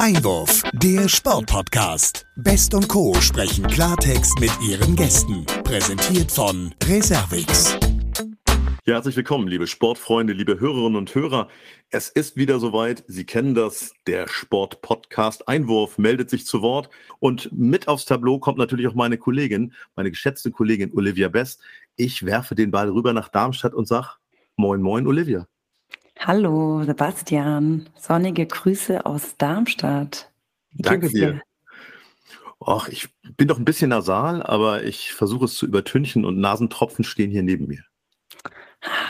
Einwurf, der Sportpodcast. Best und Co. sprechen Klartext mit ihren Gästen. Präsentiert von Reservix. Ja, herzlich willkommen, liebe Sportfreunde, liebe Hörerinnen und Hörer. Es ist wieder soweit. Sie kennen das. Der Sportpodcast Einwurf meldet sich zu Wort. Und mit aufs Tableau kommt natürlich auch meine Kollegin, meine geschätzte Kollegin Olivia Best. Ich werfe den Ball rüber nach Darmstadt und sage Moin, moin, Olivia. Hallo, Sebastian. Sonnige Grüße aus Darmstadt. Wie Danke dir. Ach, ich bin doch ein bisschen nasal, aber ich versuche es zu übertünchen und Nasentropfen stehen hier neben mir.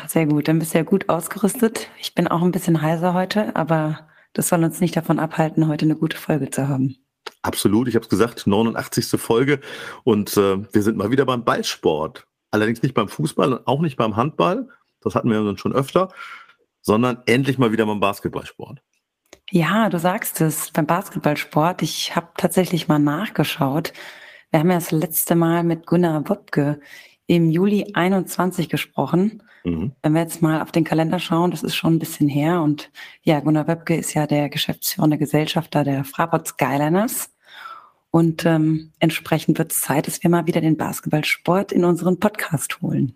Sehr gut, dann bist du ja gut ausgerüstet. Ich bin auch ein bisschen heiser heute, aber das soll uns nicht davon abhalten, heute eine gute Folge zu haben. Absolut, ich habe es gesagt, 89. Folge und äh, wir sind mal wieder beim Ballsport. Allerdings nicht beim Fußball und auch nicht beim Handball, das hatten wir schon öfter, sondern endlich mal wieder beim Basketballsport. Ja, du sagst es, beim Basketballsport. Ich habe tatsächlich mal nachgeschaut. Wir haben ja das letzte Mal mit Gunnar Wopke im Juli 21 gesprochen. Mhm. Wenn wir jetzt mal auf den Kalender schauen, das ist schon ein bisschen her. Und ja, Gunnar Wöpke ist ja der geschäftsführende Gesellschafter der Fraport Skyliners. Und ähm, entsprechend wird es Zeit, dass wir mal wieder den Basketballsport in unseren Podcast holen.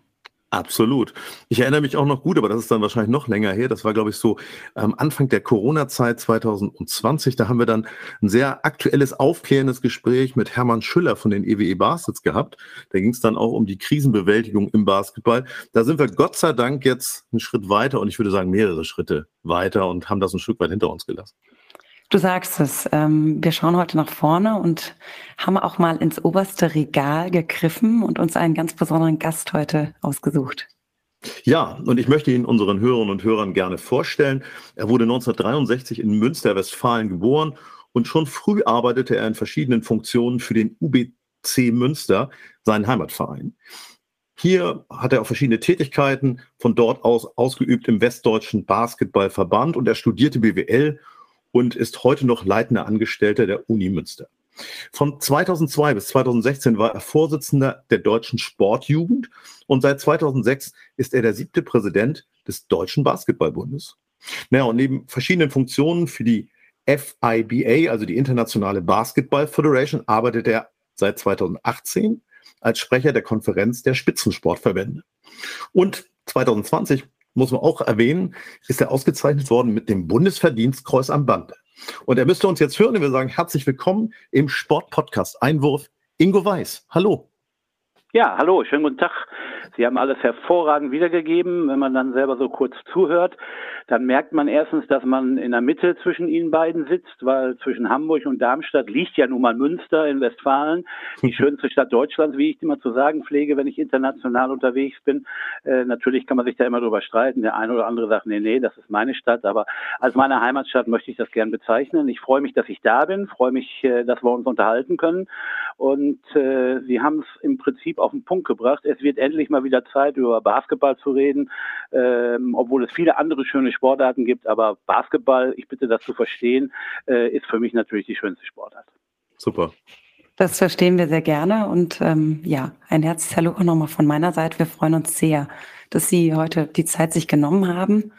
Absolut. Ich erinnere mich auch noch gut, aber das ist dann wahrscheinlich noch länger her. Das war, glaube ich, so ähm, Anfang der Corona-Zeit 2020. Da haben wir dann ein sehr aktuelles, aufklärendes Gespräch mit Hermann Schüller von den EWE e Baskets gehabt. Da ging es dann auch um die Krisenbewältigung im Basketball. Da sind wir Gott sei Dank jetzt einen Schritt weiter und ich würde sagen mehrere Schritte weiter und haben das ein Stück weit hinter uns gelassen. Du sagst es, ähm, wir schauen heute nach vorne und haben auch mal ins oberste Regal gegriffen und uns einen ganz besonderen Gast heute ausgesucht. Ja, und ich möchte ihn unseren Hörerinnen und Hörern gerne vorstellen. Er wurde 1963 in Münster, Westfalen geboren und schon früh arbeitete er in verschiedenen Funktionen für den UBC Münster, seinen Heimatverein. Hier hat er auch verschiedene Tätigkeiten von dort aus ausgeübt im Westdeutschen Basketballverband und er studierte BWL und ist heute noch leitender Angestellter der Uni Münster. Von 2002 bis 2016 war er Vorsitzender der Deutschen Sportjugend und seit 2006 ist er der siebte Präsident des Deutschen Basketballbundes. Naja, und neben verschiedenen Funktionen für die FIBA, also die Internationale Basketball Federation, arbeitet er seit 2018 als Sprecher der Konferenz der Spitzensportverbände. Und 2020 muss man auch erwähnen, ist er ausgezeichnet worden mit dem Bundesverdienstkreuz am Bande. Und er müsste uns jetzt hören und wir sagen herzlich willkommen im Sportpodcast Einwurf Ingo Weiß. Hallo. Ja, hallo, schönen guten Tag. Sie haben alles hervorragend wiedergegeben. Wenn man dann selber so kurz zuhört, dann merkt man erstens, dass man in der Mitte zwischen ihnen beiden sitzt, weil zwischen Hamburg und Darmstadt liegt ja nun mal Münster in Westfalen, die schönste Stadt Deutschlands, wie ich immer zu sagen pflege, wenn ich international unterwegs bin. Äh, natürlich kann man sich da immer drüber streiten. Der eine oder andere sagt, nee, nee, das ist meine Stadt, aber als meine Heimatstadt möchte ich das gern bezeichnen. Ich freue mich, dass ich da bin, freue mich, äh, dass wir uns unterhalten können und äh, Sie haben es im Prinzip auf den Punkt gebracht. Es wird endlich mal wieder Zeit, über Basketball zu reden, ähm, obwohl es viele andere schöne Sportarten gibt, aber Basketball, ich bitte das zu verstehen, äh, ist für mich natürlich die schönste Sportart. Super. Das verstehen wir sehr gerne und ähm, ja, ein herzliches Hallo auch nochmal von meiner Seite. Wir freuen uns sehr, dass Sie heute die Zeit sich genommen haben.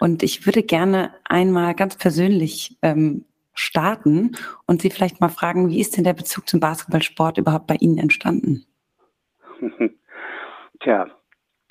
Und ich würde gerne einmal ganz persönlich ähm, starten und Sie vielleicht mal fragen, wie ist denn der Bezug zum Basketballsport überhaupt bei Ihnen entstanden? Tja, äh,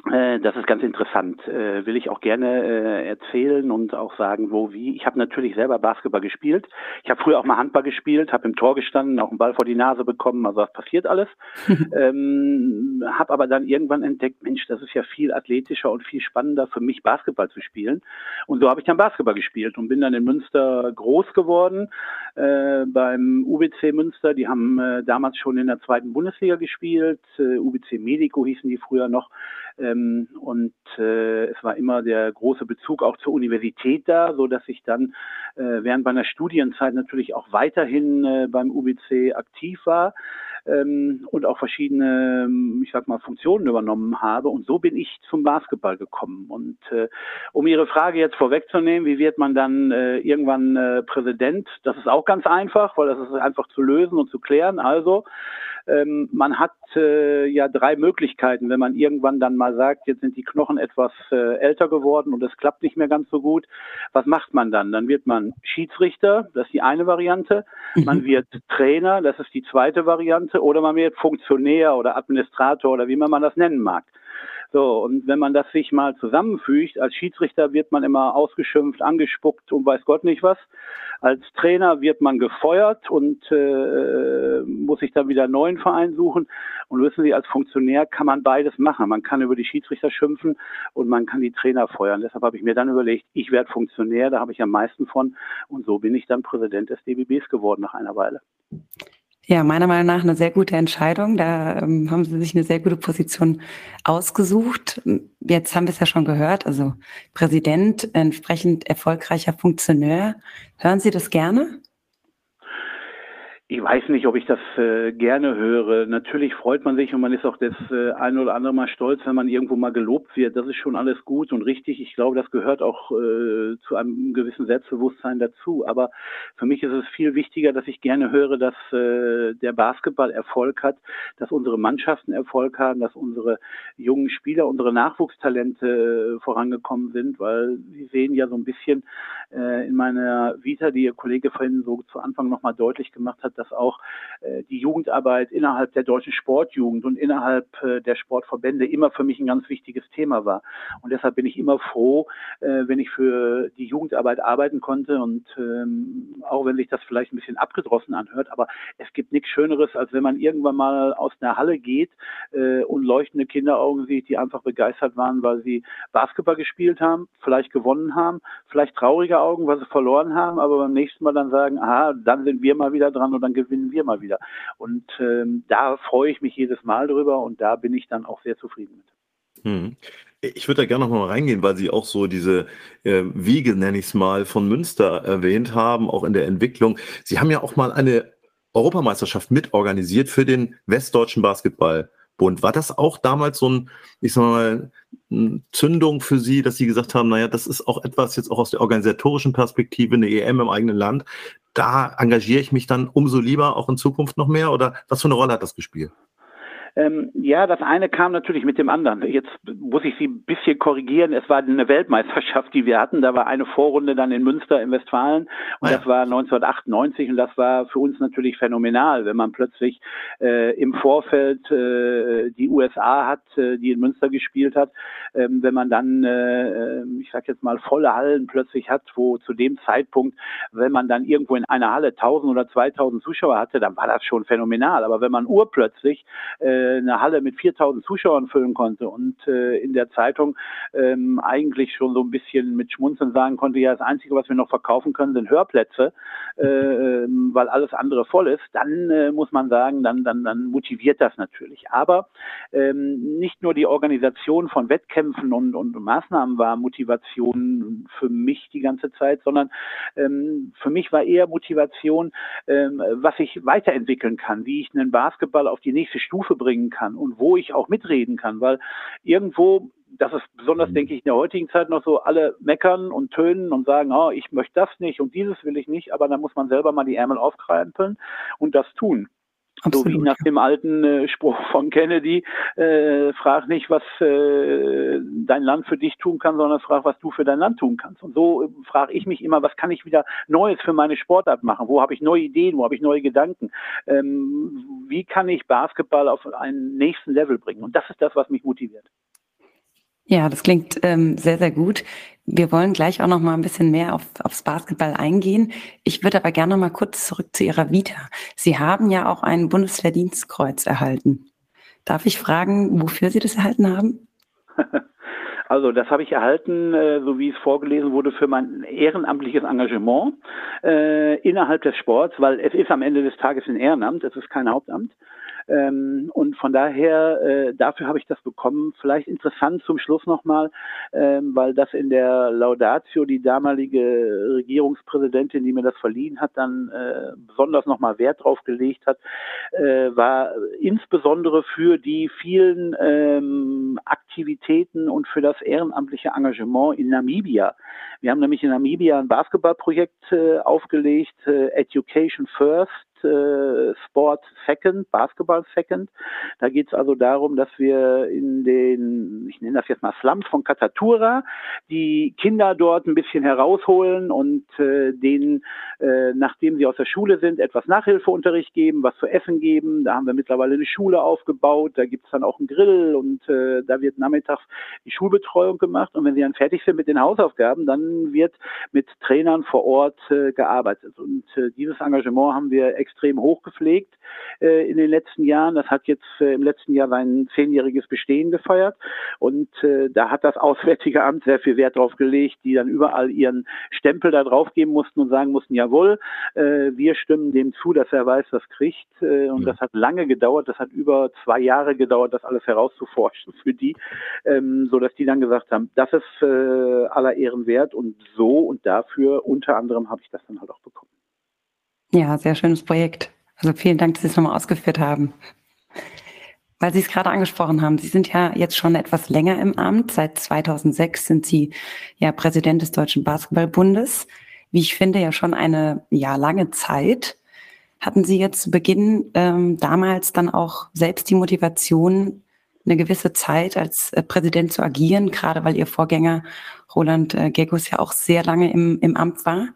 das ist ganz interessant. Äh, will ich auch gerne äh, erzählen und auch sagen, wo, wie. Ich habe natürlich selber Basketball gespielt. Ich habe früher auch mal Handball gespielt, habe im Tor gestanden, auch einen Ball vor die Nase bekommen. Also das passiert alles. ähm, habe aber dann irgendwann entdeckt, Mensch, das ist ja viel athletischer und viel spannender für mich, Basketball zu spielen. Und so habe ich dann Basketball gespielt und bin dann in Münster groß geworden äh, beim UBC Münster. Die haben äh, damals schon in der zweiten Bundesliga gespielt. Äh, UBC Medico hießen die früher noch. Ähm, und äh, es war immer der große Bezug auch zur Universität da, so dass ich dann äh, während meiner Studienzeit natürlich auch weiterhin äh, beim UBC aktiv war ähm, und auch verschiedene, ähm, ich sag mal, Funktionen übernommen habe. Und so bin ich zum Basketball gekommen. Und äh, um Ihre Frage jetzt vorwegzunehmen, wie wird man dann äh, irgendwann äh, Präsident? Das ist auch ganz einfach, weil das ist einfach zu lösen und zu klären. Also ähm, man hat äh, ja drei Möglichkeiten, wenn man irgendwann dann mal sagt, jetzt sind die Knochen etwas äh, älter geworden und es klappt nicht mehr ganz so gut. Was macht man dann? Dann wird man Schiedsrichter, das ist die eine Variante. Mhm. Man wird Trainer, das ist die zweite Variante. Oder man wird Funktionär oder Administrator oder wie man das nennen mag. So, und wenn man das sich mal zusammenfügt, als Schiedsrichter wird man immer ausgeschimpft, angespuckt und weiß Gott nicht was. Als Trainer wird man gefeuert und äh, muss sich dann wieder einen neuen Verein suchen. Und wissen Sie, als Funktionär kann man beides machen. Man kann über die Schiedsrichter schimpfen und man kann die Trainer feuern. Deshalb habe ich mir dann überlegt, ich werde Funktionär, da habe ich am meisten von. Und so bin ich dann Präsident des DBBs geworden nach einer Weile. Ja, meiner Meinung nach eine sehr gute Entscheidung. Da ähm, haben Sie sich eine sehr gute Position ausgesucht. Jetzt haben wir es ja schon gehört, also Präsident, entsprechend erfolgreicher Funktionär. Hören Sie das gerne? Ich weiß nicht, ob ich das äh, gerne höre. Natürlich freut man sich und man ist auch das äh, ein oder andere Mal stolz, wenn man irgendwo mal gelobt wird. Das ist schon alles gut und richtig. Ich glaube, das gehört auch äh, zu einem gewissen Selbstbewusstsein dazu. Aber für mich ist es viel wichtiger, dass ich gerne höre, dass äh, der Basketball Erfolg hat, dass unsere Mannschaften Erfolg haben, dass unsere jungen Spieler, unsere Nachwuchstalente äh, vorangekommen sind, weil Sie sehen ja so ein bisschen äh, in meiner Vita, die Ihr Kollege vorhin so zu Anfang nochmal deutlich gemacht hat, dass auch äh, die Jugendarbeit innerhalb der deutschen Sportjugend und innerhalb äh, der Sportverbände immer für mich ein ganz wichtiges Thema war. Und deshalb bin ich immer froh, äh, wenn ich für die Jugendarbeit arbeiten konnte und ähm, auch wenn sich das vielleicht ein bisschen abgedrossen anhört, aber es gibt nichts Schöneres, als wenn man irgendwann mal aus einer Halle geht und leuchtende Kinderaugen sieht, die einfach begeistert waren, weil sie Basketball gespielt haben, vielleicht gewonnen haben, vielleicht traurige Augen, weil sie verloren haben, aber beim nächsten Mal dann sagen, aha, dann sind wir mal wieder dran und dann dann gewinnen wir mal wieder. Und ähm, da freue ich mich jedes Mal drüber und da bin ich dann auch sehr zufrieden mit. Hm. Ich würde da gerne noch mal reingehen, weil Sie auch so diese äh, Wiege, nenne ich es mal, von Münster erwähnt haben, auch in der Entwicklung. Sie haben ja auch mal eine Europameisterschaft mitorganisiert für den Westdeutschen Basketball. Bund. War das auch damals so ein, ich sag mal, eine Zündung für Sie, dass Sie gesagt haben, naja, das ist auch etwas jetzt auch aus der organisatorischen Perspektive, eine EM im eigenen Land. Da engagiere ich mich dann umso lieber auch in Zukunft noch mehr? Oder was für eine Rolle hat das gespielt? Ähm, ja, das eine kam natürlich mit dem anderen. Jetzt muss ich Sie ein bisschen korrigieren. Es war eine Weltmeisterschaft, die wir hatten. Da war eine Vorrunde dann in Münster in Westfalen und ah ja. das war 1998 und das war für uns natürlich phänomenal, wenn man plötzlich äh, im Vorfeld äh, die USA hat, äh, die in Münster gespielt hat, ähm, wenn man dann, äh, ich sag jetzt mal, volle Hallen plötzlich hat, wo zu dem Zeitpunkt, wenn man dann irgendwo in einer Halle 1000 oder 2000 Zuschauer hatte, dann war das schon phänomenal. Aber wenn man urplötzlich äh, eine Halle mit 4000 Zuschauern füllen konnte und äh, in der Zeitung ähm, eigentlich schon so ein bisschen mit Schmunzeln sagen konnte, ja, das Einzige, was wir noch verkaufen können, sind Hörplätze, äh, ähm, weil alles andere voll ist, dann äh, muss man sagen, dann, dann, dann motiviert das natürlich. Aber ähm, nicht nur die Organisation von Wettkämpfen und, und Maßnahmen war Motivation für mich die ganze Zeit, sondern ähm, für mich war eher Motivation, ähm, was ich weiterentwickeln kann, wie ich einen Basketball auf die nächste Stufe bringe einbringen kann und wo ich auch mitreden kann, weil irgendwo das ist besonders, mhm. denke ich, in der heutigen Zeit noch so, alle meckern und tönen und sagen, oh, ich möchte das nicht und dieses will ich nicht, aber dann muss man selber mal die Ärmel aufkrempeln und das tun. Absolut. So wie nach dem alten äh, Spruch von Kennedy, äh, frag nicht, was äh, dein Land für dich tun kann, sondern frag, was du für dein Land tun kannst. Und so äh, frage ich mich immer, was kann ich wieder Neues für meine Sportart machen? Wo habe ich neue Ideen? Wo habe ich neue Gedanken? Ähm, wie kann ich Basketball auf einen nächsten Level bringen? Und das ist das, was mich motiviert. Ja, das klingt ähm, sehr, sehr gut. Wir wollen gleich auch noch mal ein bisschen mehr auf, aufs Basketball eingehen. Ich würde aber gerne noch mal kurz zurück zu Ihrer Vita. Sie haben ja auch ein Bundesverdienstkreuz erhalten. Darf ich fragen, wofür Sie das erhalten haben? Also das habe ich erhalten, äh, so wie es vorgelesen wurde, für mein ehrenamtliches Engagement äh, innerhalb des Sports, weil es ist am Ende des Tages ein Ehrenamt, es ist kein Hauptamt. Ähm, und von daher, äh, dafür habe ich das bekommen. Vielleicht interessant zum Schluss nochmal, ähm, weil das in der Laudatio die damalige Regierungspräsidentin, die mir das verliehen hat, dann äh, besonders nochmal Wert drauf gelegt hat, äh, war insbesondere für die vielen ähm, Aktivitäten und für das ehrenamtliche Engagement in Namibia. Wir haben nämlich in Namibia ein Basketballprojekt äh, aufgelegt, äh, Education First, Sport Second, Basketball Second. Da geht es also darum, dass wir in den, ich nenne das jetzt mal Slums von Katatura, die Kinder dort ein bisschen herausholen und äh, denen, äh, nachdem sie aus der Schule sind, etwas Nachhilfeunterricht geben, was zu essen geben. Da haben wir mittlerweile eine Schule aufgebaut, da gibt es dann auch einen Grill und äh, da wird nachmittags die Schulbetreuung gemacht. Und wenn sie dann fertig sind mit den Hausaufgaben, dann wird mit Trainern vor Ort äh, gearbeitet. Und äh, dieses Engagement haben wir extrem hochgepflegt äh, in den letzten Jahren. Das hat jetzt äh, im letzten Jahr sein zehnjähriges Bestehen gefeiert. Und äh, da hat das Auswärtige Amt sehr viel Wert drauf gelegt, die dann überall ihren Stempel da drauf geben mussten und sagen mussten, jawohl, äh, wir stimmen dem zu, dass er weiß, was kriegt. Äh, und mhm. das hat lange gedauert. Das hat über zwei Jahre gedauert, das alles herauszuforschen für die, ähm, so dass die dann gesagt haben, das ist äh, aller Ehren wert und so und dafür unter anderem habe ich das dann halt auch bekommen. Ja, sehr schönes Projekt. Also vielen Dank, dass Sie es nochmal ausgeführt haben. Weil Sie es gerade angesprochen haben, Sie sind ja jetzt schon etwas länger im Amt. Seit 2006 sind Sie ja Präsident des Deutschen Basketballbundes. Wie ich finde, ja schon eine ja lange Zeit. Hatten Sie jetzt zu Beginn ähm, damals dann auch selbst die Motivation, eine gewisse Zeit als äh, Präsident zu agieren, gerade weil Ihr Vorgänger Roland äh, Gegus ja auch sehr lange im, im Amt war?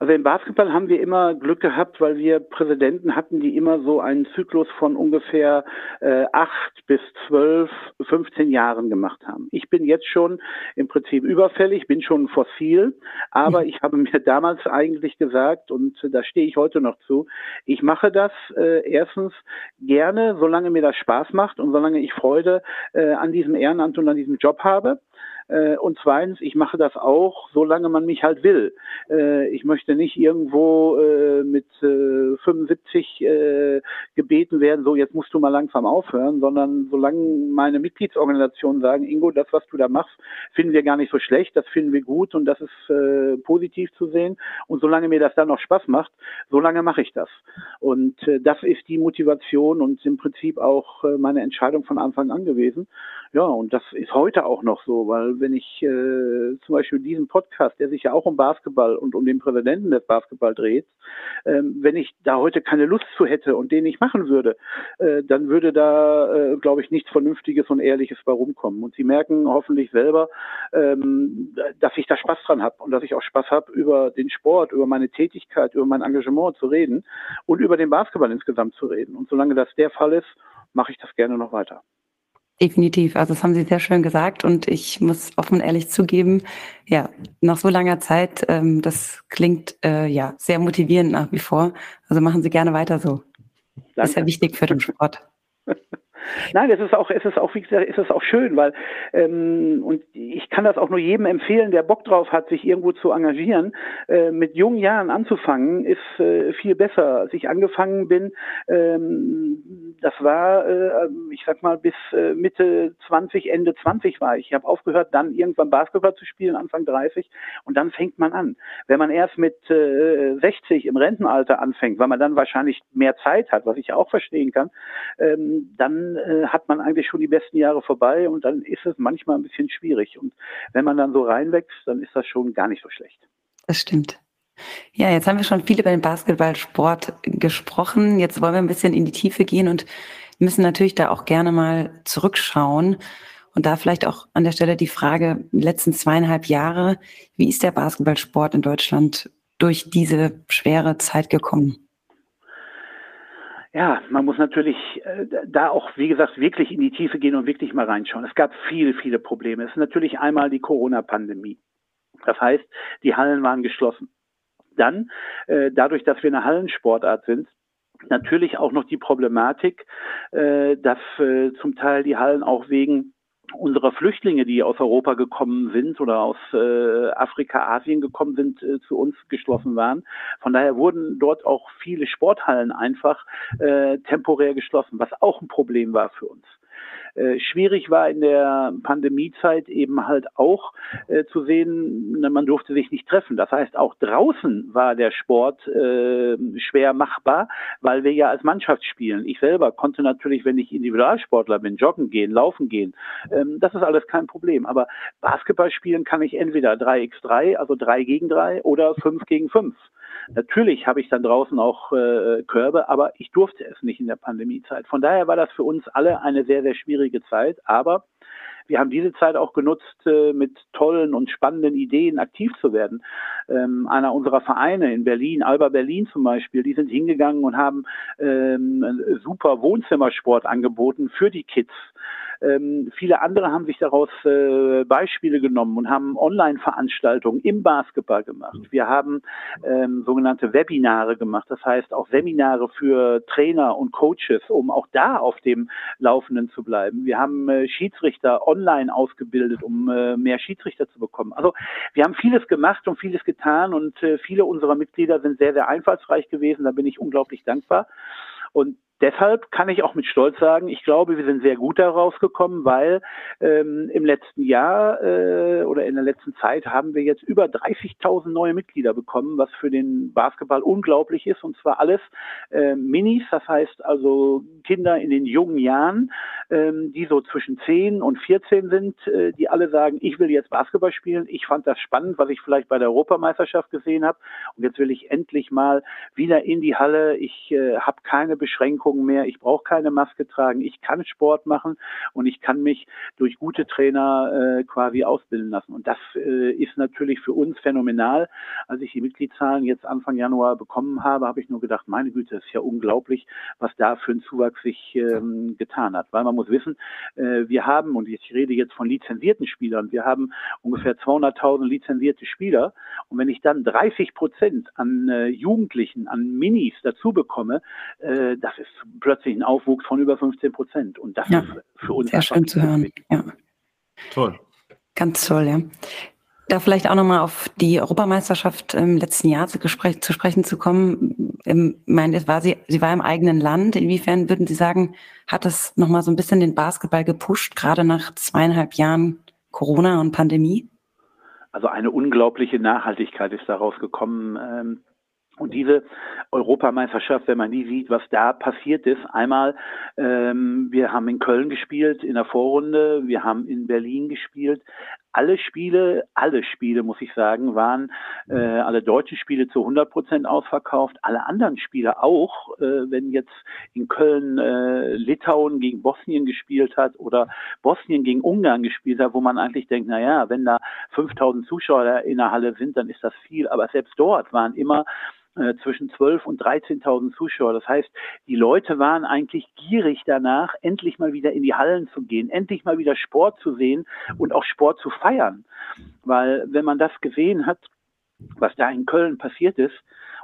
Also im Basketball haben wir immer Glück gehabt, weil wir Präsidenten hatten, die immer so einen Zyklus von ungefähr äh, acht bis zwölf, 15 Jahren gemacht haben. Ich bin jetzt schon im Prinzip überfällig, bin schon fossil, aber ich habe mir damals eigentlich gesagt, und da stehe ich heute noch zu, ich mache das äh, erstens gerne, solange mir das Spaß macht und solange ich Freude äh, an diesem Ehrenamt und an diesem Job habe. Äh, und zweitens, ich mache das auch, solange man mich halt will. Äh, ich möchte nicht irgendwo äh, mit 75 gebeten werden, so jetzt musst du mal langsam aufhören, sondern solange meine Mitgliedsorganisationen sagen, Ingo, das, was du da machst, finden wir gar nicht so schlecht, das finden wir gut und das ist positiv zu sehen. Und solange mir das dann noch Spaß macht, solange mache ich das. Und das ist die Motivation und im Prinzip auch meine Entscheidung von Anfang an gewesen. Ja, und das ist heute auch noch so, weil wenn ich äh, zum Beispiel diesen Podcast, der sich ja auch um Basketball und um den Präsidenten des Basketball dreht, ähm, wenn ich da heute keine Lust zu hätte und den nicht machen würde, äh, dann würde da, äh, glaube ich, nichts Vernünftiges und Ehrliches bei rumkommen. Und Sie merken hoffentlich selber, ähm, dass ich da Spaß dran habe und dass ich auch Spaß habe, über den Sport, über meine Tätigkeit, über mein Engagement zu reden und über den Basketball insgesamt zu reden. Und solange das der Fall ist, mache ich das gerne noch weiter. Definitiv. Also das haben Sie sehr schön gesagt und ich muss offen ehrlich zugeben, ja, nach so langer Zeit, ähm, das klingt äh, ja sehr motivierend nach wie vor. Also machen Sie gerne weiter so. Danke. Ist ja wichtig für den Sport. Nein, es ist auch, es ist auch, wie gesagt, es ist auch schön, weil ähm, und ich kann das auch nur jedem empfehlen, der Bock drauf hat, sich irgendwo zu engagieren. Äh, mit jungen Jahren anzufangen, ist äh, viel besser. Als ich angefangen bin, ähm, das war, äh, ich sag mal, bis äh, Mitte 20, Ende 20 war ich. Ich habe aufgehört, dann irgendwann Basketball zu spielen, Anfang 30, und dann fängt man an. Wenn man erst mit äh, 60 im Rentenalter anfängt, weil man dann wahrscheinlich mehr Zeit hat, was ich auch verstehen kann, ähm, dann äh, hat man eigentlich schon die besten Jahre vorbei und dann ist es manchmal ein bisschen schwierig. Und wenn man dann so reinwächst, dann ist das schon gar nicht so schlecht. Das stimmt. Ja, jetzt haben wir schon viel über den Basketballsport gesprochen. Jetzt wollen wir ein bisschen in die Tiefe gehen und müssen natürlich da auch gerne mal zurückschauen. Und da vielleicht auch an der Stelle die Frage, die letzten zweieinhalb Jahre, wie ist der Basketballsport in Deutschland durch diese schwere Zeit gekommen? Ja, man muss natürlich äh, da auch, wie gesagt, wirklich in die Tiefe gehen und wirklich mal reinschauen. Es gab viele, viele Probleme. Es ist natürlich einmal die Corona-Pandemie. Das heißt, die Hallen waren geschlossen. Dann, äh, dadurch, dass wir eine Hallensportart sind, natürlich auch noch die Problematik, äh, dass äh, zum Teil die Hallen auch wegen unserer Flüchtlinge, die aus Europa gekommen sind oder aus äh, Afrika, Asien gekommen sind, äh, zu uns geschlossen waren. Von daher wurden dort auch viele Sporthallen einfach äh, temporär geschlossen, was auch ein Problem war für uns. Äh, schwierig war in der Pandemiezeit eben halt auch äh, zu sehen, man durfte sich nicht treffen. Das heißt, auch draußen war der Sport äh, schwer machbar, weil wir ja als Mannschaft spielen. Ich selber konnte natürlich, wenn ich Individualsportler bin, joggen gehen, laufen gehen. Ähm, das ist alles kein Problem. Aber Basketball spielen kann ich entweder 3x3, also 3 gegen 3 oder 5 gegen 5. Natürlich habe ich dann draußen auch äh, Körbe, aber ich durfte es nicht in der Pandemiezeit. Von daher war das für uns alle eine sehr, sehr schwierige Zeit. Aber wir haben diese Zeit auch genutzt, äh, mit tollen und spannenden Ideen aktiv zu werden. Ähm, einer unserer Vereine in Berlin, Alba Berlin zum Beispiel, die sind hingegangen und haben ähm, super Wohnzimmersport angeboten für die Kids. Ähm, viele andere haben sich daraus äh, Beispiele genommen und haben Online-Veranstaltungen im Basketball gemacht. Wir haben ähm, sogenannte Webinare gemacht, das heißt auch Seminare für Trainer und Coaches, um auch da auf dem Laufenden zu bleiben. Wir haben äh, Schiedsrichter online ausgebildet, um äh, mehr Schiedsrichter zu bekommen. Also wir haben vieles gemacht und vieles getan und äh, viele unserer Mitglieder sind sehr, sehr einfallsreich gewesen. Da bin ich unglaublich dankbar. Und Deshalb kann ich auch mit Stolz sagen, ich glaube, wir sind sehr gut da rausgekommen, weil ähm, im letzten Jahr äh, oder in der letzten Zeit haben wir jetzt über 30.000 neue Mitglieder bekommen, was für den Basketball unglaublich ist. Und zwar alles äh, Minis, das heißt also Kinder in den jungen Jahren, ähm, die so zwischen 10 und 14 sind, äh, die alle sagen, ich will jetzt Basketball spielen. Ich fand das spannend, was ich vielleicht bei der Europameisterschaft gesehen habe. Und jetzt will ich endlich mal wieder in die Halle. Ich äh, habe keine Beschränkungen Nebenwirkungen mehr. Ich brauche keine Maske tragen. Ich kann Sport machen und ich kann mich durch gute Trainer äh, quasi ausbilden lassen. Und das äh, ist natürlich für uns phänomenal. Als ich die Mitgliedszahlen jetzt Anfang Januar bekommen habe, habe ich nur gedacht, meine Güte, das ist ja unglaublich, was da für ein Zuwachs sich ähm, getan hat. Weil man muss wissen, äh, wir haben, und ich rede jetzt von lizenzierten Spielern, wir haben ungefähr 200.000 lizenzierte Spieler. Und wenn ich dann 30 Prozent an äh, Jugendlichen, an Minis dazu bekomme, äh, das ist plötzlich ein Aufwuchs von über 15 Prozent. Und das ja, ist für uns sehr schön zu hören. Ja. Toll. Ganz toll, ja. Da vielleicht auch nochmal auf die Europameisterschaft im letzten Jahr zu, zu sprechen zu kommen. Ich meine, war sie, sie war im eigenen Land. Inwiefern würden Sie sagen, hat das nochmal so ein bisschen den Basketball gepusht, gerade nach zweieinhalb Jahren Corona und Pandemie? Also eine unglaubliche Nachhaltigkeit ist daraus gekommen. Und diese Europameisterschaft, wenn man die sieht, was da passiert ist, einmal, ähm, wir haben in Köln gespielt in der Vorrunde, wir haben in Berlin gespielt. Alle Spiele, alle Spiele, muss ich sagen, waren äh, alle deutschen Spiele zu 100 Prozent ausverkauft. Alle anderen Spiele auch, äh, wenn jetzt in Köln äh, Litauen gegen Bosnien gespielt hat oder Bosnien gegen Ungarn gespielt hat, wo man eigentlich denkt, na ja, wenn da 5000 Zuschauer in der Halle sind, dann ist das viel. Aber selbst dort waren immer äh, zwischen 12 und 13.000 Zuschauer. Das heißt, die Leute waren eigentlich gierig danach, endlich mal wieder in die Hallen zu gehen, endlich mal wieder Sport zu sehen und auch Sport zu feiern. Weil wenn man das gesehen hat, was da in Köln passiert ist,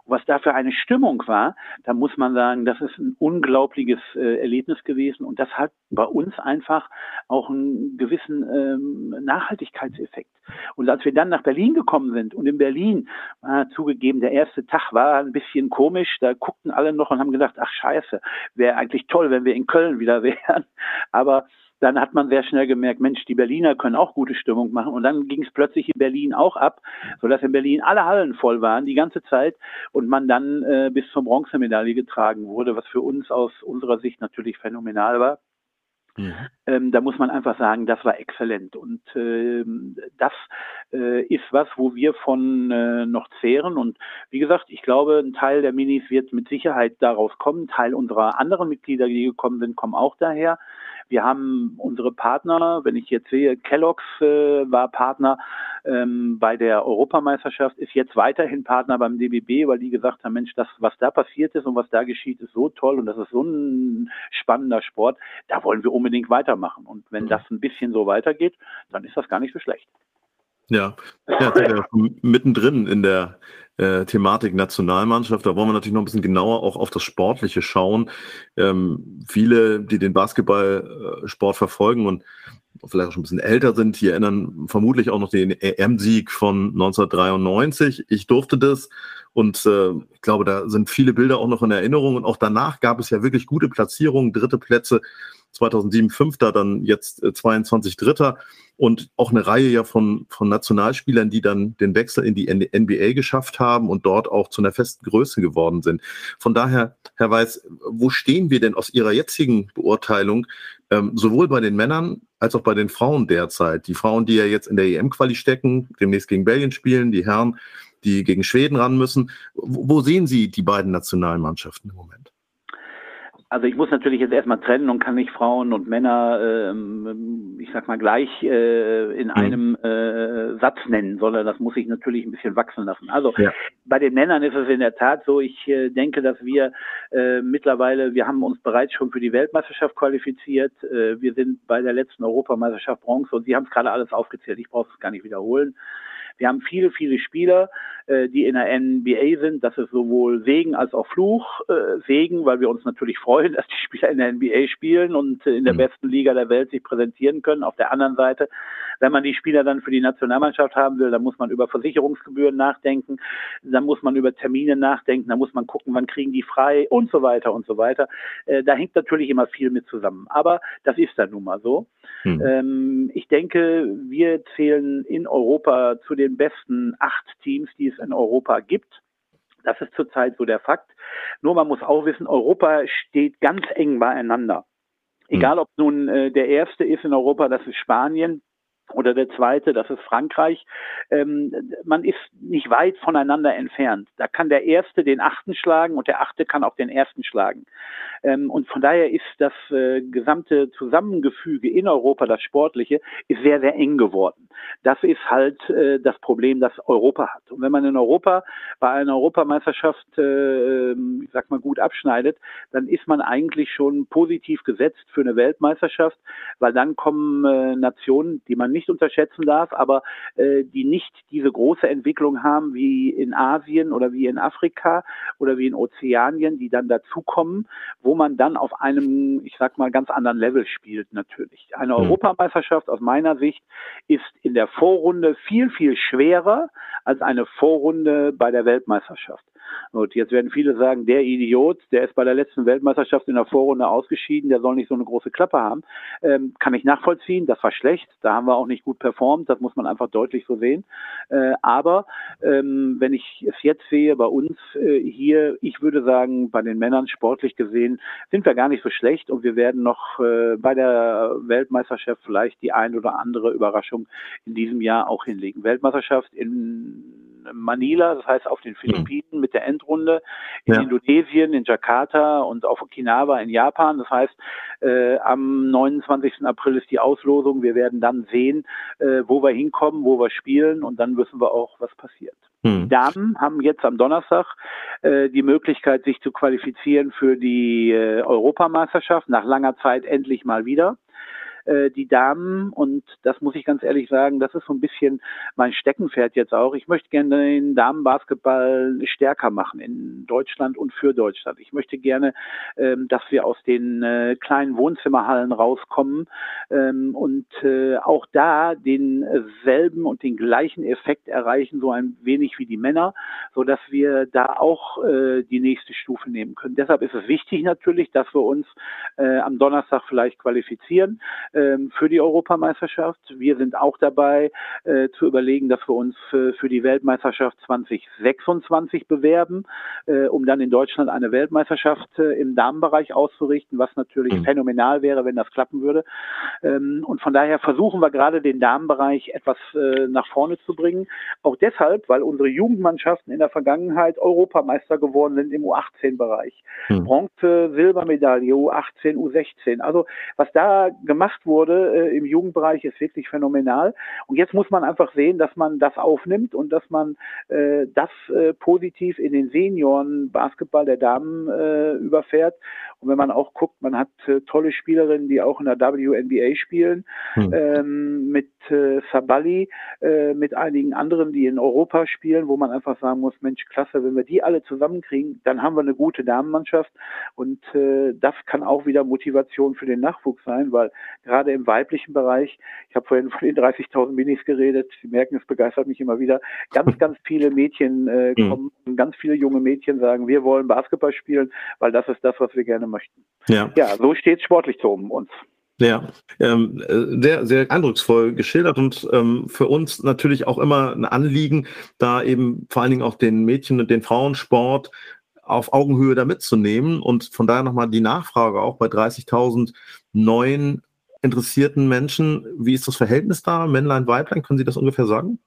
was da für eine Stimmung war, da muss man sagen, das ist ein unglaubliches äh, Erlebnis gewesen und das hat bei uns einfach auch einen gewissen ähm, Nachhaltigkeitseffekt. Und als wir dann nach Berlin gekommen sind und in Berlin, äh, zugegeben, der erste Tag war ein bisschen komisch, da guckten alle noch und haben gedacht, ach scheiße, wäre eigentlich toll, wenn wir in Köln wieder wären. Aber dann hat man sehr schnell gemerkt, Mensch, die Berliner können auch gute Stimmung machen. Und dann ging es plötzlich in Berlin auch ab, sodass in Berlin alle Hallen voll waren die ganze Zeit und man dann äh, bis zur Bronzemedaille getragen wurde, was für uns aus unserer Sicht natürlich phänomenal war. Mhm. Ähm, da muss man einfach sagen, das war exzellent. Und ähm, das äh, ist was, wo wir von äh, noch zehren. Und wie gesagt, ich glaube, ein Teil der Minis wird mit Sicherheit daraus kommen. Ein Teil unserer anderen Mitglieder, die gekommen sind, kommen auch daher. Wir haben unsere Partner, wenn ich jetzt sehe, Kellogg's äh, war Partner ähm, bei der Europameisterschaft, ist jetzt weiterhin Partner beim DBB, weil die gesagt haben, Mensch, das, was da passiert ist und was da geschieht, ist so toll und das ist so ein spannender Sport, da wollen wir unbedingt weitermachen. Und wenn mhm. das ein bisschen so weitergeht, dann ist das gar nicht so schlecht. Ja, ja, ja mittendrin in der äh, Thematik Nationalmannschaft. Da wollen wir natürlich noch ein bisschen genauer auch auf das Sportliche schauen. Ähm, viele, die den Basketballsport verfolgen und vielleicht auch schon ein bisschen älter sind, die erinnern vermutlich auch noch den EM-Sieg von 1993. Ich durfte das und äh, ich glaube, da sind viele Bilder auch noch in Erinnerung und auch danach gab es ja wirklich gute Platzierungen, dritte Plätze 2007 Fünfter, dann jetzt 22 Dritter und auch eine Reihe ja von, von Nationalspielern, die dann den Wechsel in die NBA geschafft haben und dort auch zu einer festen Größe geworden sind. Von daher, Herr Weiß, wo stehen wir denn aus Ihrer jetzigen Beurteilung, ähm, sowohl bei den Männern als auch bei den Frauen derzeit? Die Frauen, die ja jetzt in der EM-Quali stecken, demnächst gegen Belgien spielen, die Herren, die gegen Schweden ran müssen. Wo, wo sehen Sie die beiden Nationalmannschaften im Moment? Also ich muss natürlich jetzt erstmal trennen und kann nicht Frauen und Männer, ähm, ich sag mal gleich äh, in mhm. einem äh, Satz nennen, sondern das muss ich natürlich ein bisschen wachsen lassen. Also ja. bei den Männern ist es in der Tat so, ich äh, denke, dass wir äh, mittlerweile, wir haben uns bereits schon für die Weltmeisterschaft qualifiziert. Äh, wir sind bei der letzten Europameisterschaft Bronze und Sie haben es gerade alles aufgezählt, ich brauche es gar nicht wiederholen. Wir haben viele, viele Spieler, äh, die in der NBA sind. Das ist sowohl Segen als auch Fluch. Äh, Segen, weil wir uns natürlich freuen, dass die Spieler in der NBA spielen und äh, in der mhm. besten Liga der Welt sich präsentieren können. Auf der anderen Seite, wenn man die Spieler dann für die Nationalmannschaft haben will, dann muss man über Versicherungsgebühren nachdenken, dann muss man über Termine nachdenken, dann muss man gucken, wann kriegen die frei und so weiter und so weiter. Äh, da hängt natürlich immer viel mit zusammen. Aber das ist dann nun mal so. Mhm. Ähm, ich denke, wir zählen in Europa zu den besten acht Teams, die es in Europa gibt. Das ist zurzeit so der Fakt. Nur man muss auch wissen, Europa steht ganz eng beieinander. Egal, ob nun äh, der erste ist in Europa, das ist Spanien, oder der zweite, das ist Frankreich. Ähm, man ist nicht weit voneinander entfernt. Da kann der erste den achten schlagen und der achte kann auch den ersten schlagen. Ähm, und von daher ist das äh, gesamte Zusammengefüge in Europa, das Sportliche, ist sehr, sehr eng geworden. Das ist halt äh, das Problem, das Europa hat. Und wenn man in Europa bei einer Europameisterschaft, äh, ich sag mal, gut abschneidet, dann ist man eigentlich schon positiv gesetzt für eine Weltmeisterschaft, weil dann kommen äh, Nationen, die man nicht unterschätzen darf, aber äh, die nicht diese große Entwicklung haben wie in Asien oder wie in Afrika oder wie in Ozeanien, die dann dazukommen, wo man dann auf einem, ich sag mal, ganz anderen Level spielt natürlich. Eine mhm. Europameisterschaft aus meiner Sicht ist in der Vorrunde viel, viel schwerer als eine Vorrunde bei der Weltmeisterschaft. Und jetzt werden viele sagen, der Idiot, der ist bei der letzten Weltmeisterschaft in der Vorrunde ausgeschieden, der soll nicht so eine große Klappe haben. Ähm, kann ich nachvollziehen, das war schlecht, da haben wir auch nicht gut performt, das muss man einfach deutlich so sehen. Äh, aber ähm, wenn ich es jetzt sehe bei uns äh, hier, ich würde sagen, bei den Männern sportlich gesehen, sind wir gar nicht so schlecht und wir werden noch äh, bei der Weltmeisterschaft vielleicht die ein oder andere Überraschung in diesem Jahr auch hinlegen. Weltmeisterschaft in Manila, das heißt auf den Philippinen mhm. mit der Endrunde, in ja. Indonesien, in Jakarta und auf Okinawa in Japan. Das heißt, äh, am 29. April ist die Auslosung. Wir werden dann sehen, äh, wo wir hinkommen, wo wir spielen und dann wissen wir auch, was passiert. Mhm. Die Damen haben jetzt am Donnerstag äh, die Möglichkeit, sich zu qualifizieren für die äh, Europameisterschaft nach langer Zeit endlich mal wieder äh, die Damen, und das muss ich ganz ehrlich sagen, das ist so ein bisschen mein Steckenpferd jetzt auch. Ich möchte gerne den Damenbasketball stärker machen in Deutschland und für Deutschland. Ich möchte gerne, ähm, dass wir aus den äh, kleinen Wohnzimmerhallen rauskommen ähm, und äh, auch da denselben und den gleichen Effekt erreichen, so ein wenig wie die Männer, so dass wir da auch äh, die nächste Stufe nehmen können. Deshalb ist es wichtig natürlich, dass wir uns äh, am Donnerstag vielleicht qualifizieren ähm, für die Europameisterschaft. Wir sind auch dabei äh, zu überlegen, dass wir uns für, für die Weltmeisterschaft 2026 bewerben, äh, um dann in Deutschland eine Weltmeisterschaft äh, im Damenbereich auszurichten, was natürlich mhm. phänomenal wäre, wenn das klappen würde. Ähm, und von daher versuchen wir gerade den Damenbereich etwas äh, nach vorne zu bringen. Auch deshalb, weil unsere Jugendmannschaften in der Vergangenheit Europameister geworden sind im U18-Bereich. Mhm. Bronze, Silbermedaille, U18, U16. Also was da gemacht wurde äh, im Jugendbereich, ist wirklich phänomenal. Und jetzt muss man einfach sehen, dass man das aufnimmt und dass man äh, das äh, positiv in den Senioren Basketball der Damen äh, überfährt. Und wenn man auch guckt, man hat äh, tolle Spielerinnen, die auch in der WNBA spielen, hm. ähm, mit äh, Sabali, äh, mit einigen anderen, die in Europa spielen, wo man einfach sagen muss, Mensch, klasse, wenn wir die alle zusammenkriegen, dann haben wir eine gute Damenmannschaft. Und äh, das kann auch wieder Motivation für den Nachwuchs sein, weil gerade im weiblichen Bereich, ich habe vorhin von den 30.000 Minis geredet, Sie merken, es begeistert mich immer wieder, ganz, ganz viele Mädchen äh, hm. kommen, ganz viele junge Mädchen sagen, wir wollen Basketball spielen, weil das ist das, was wir gerne machen möchten. Ja, ja so steht es sportlich so um uns. Ja, ähm, sehr, sehr eindrucksvoll geschildert und ähm, für uns natürlich auch immer ein Anliegen, da eben vor allen Dingen auch den Mädchen und den Frauensport auf Augenhöhe da mitzunehmen und von daher nochmal die Nachfrage auch bei 30.000 neuen interessierten Menschen. Wie ist das Verhältnis da? Männlein, Weiblein? Können Sie das ungefähr sagen?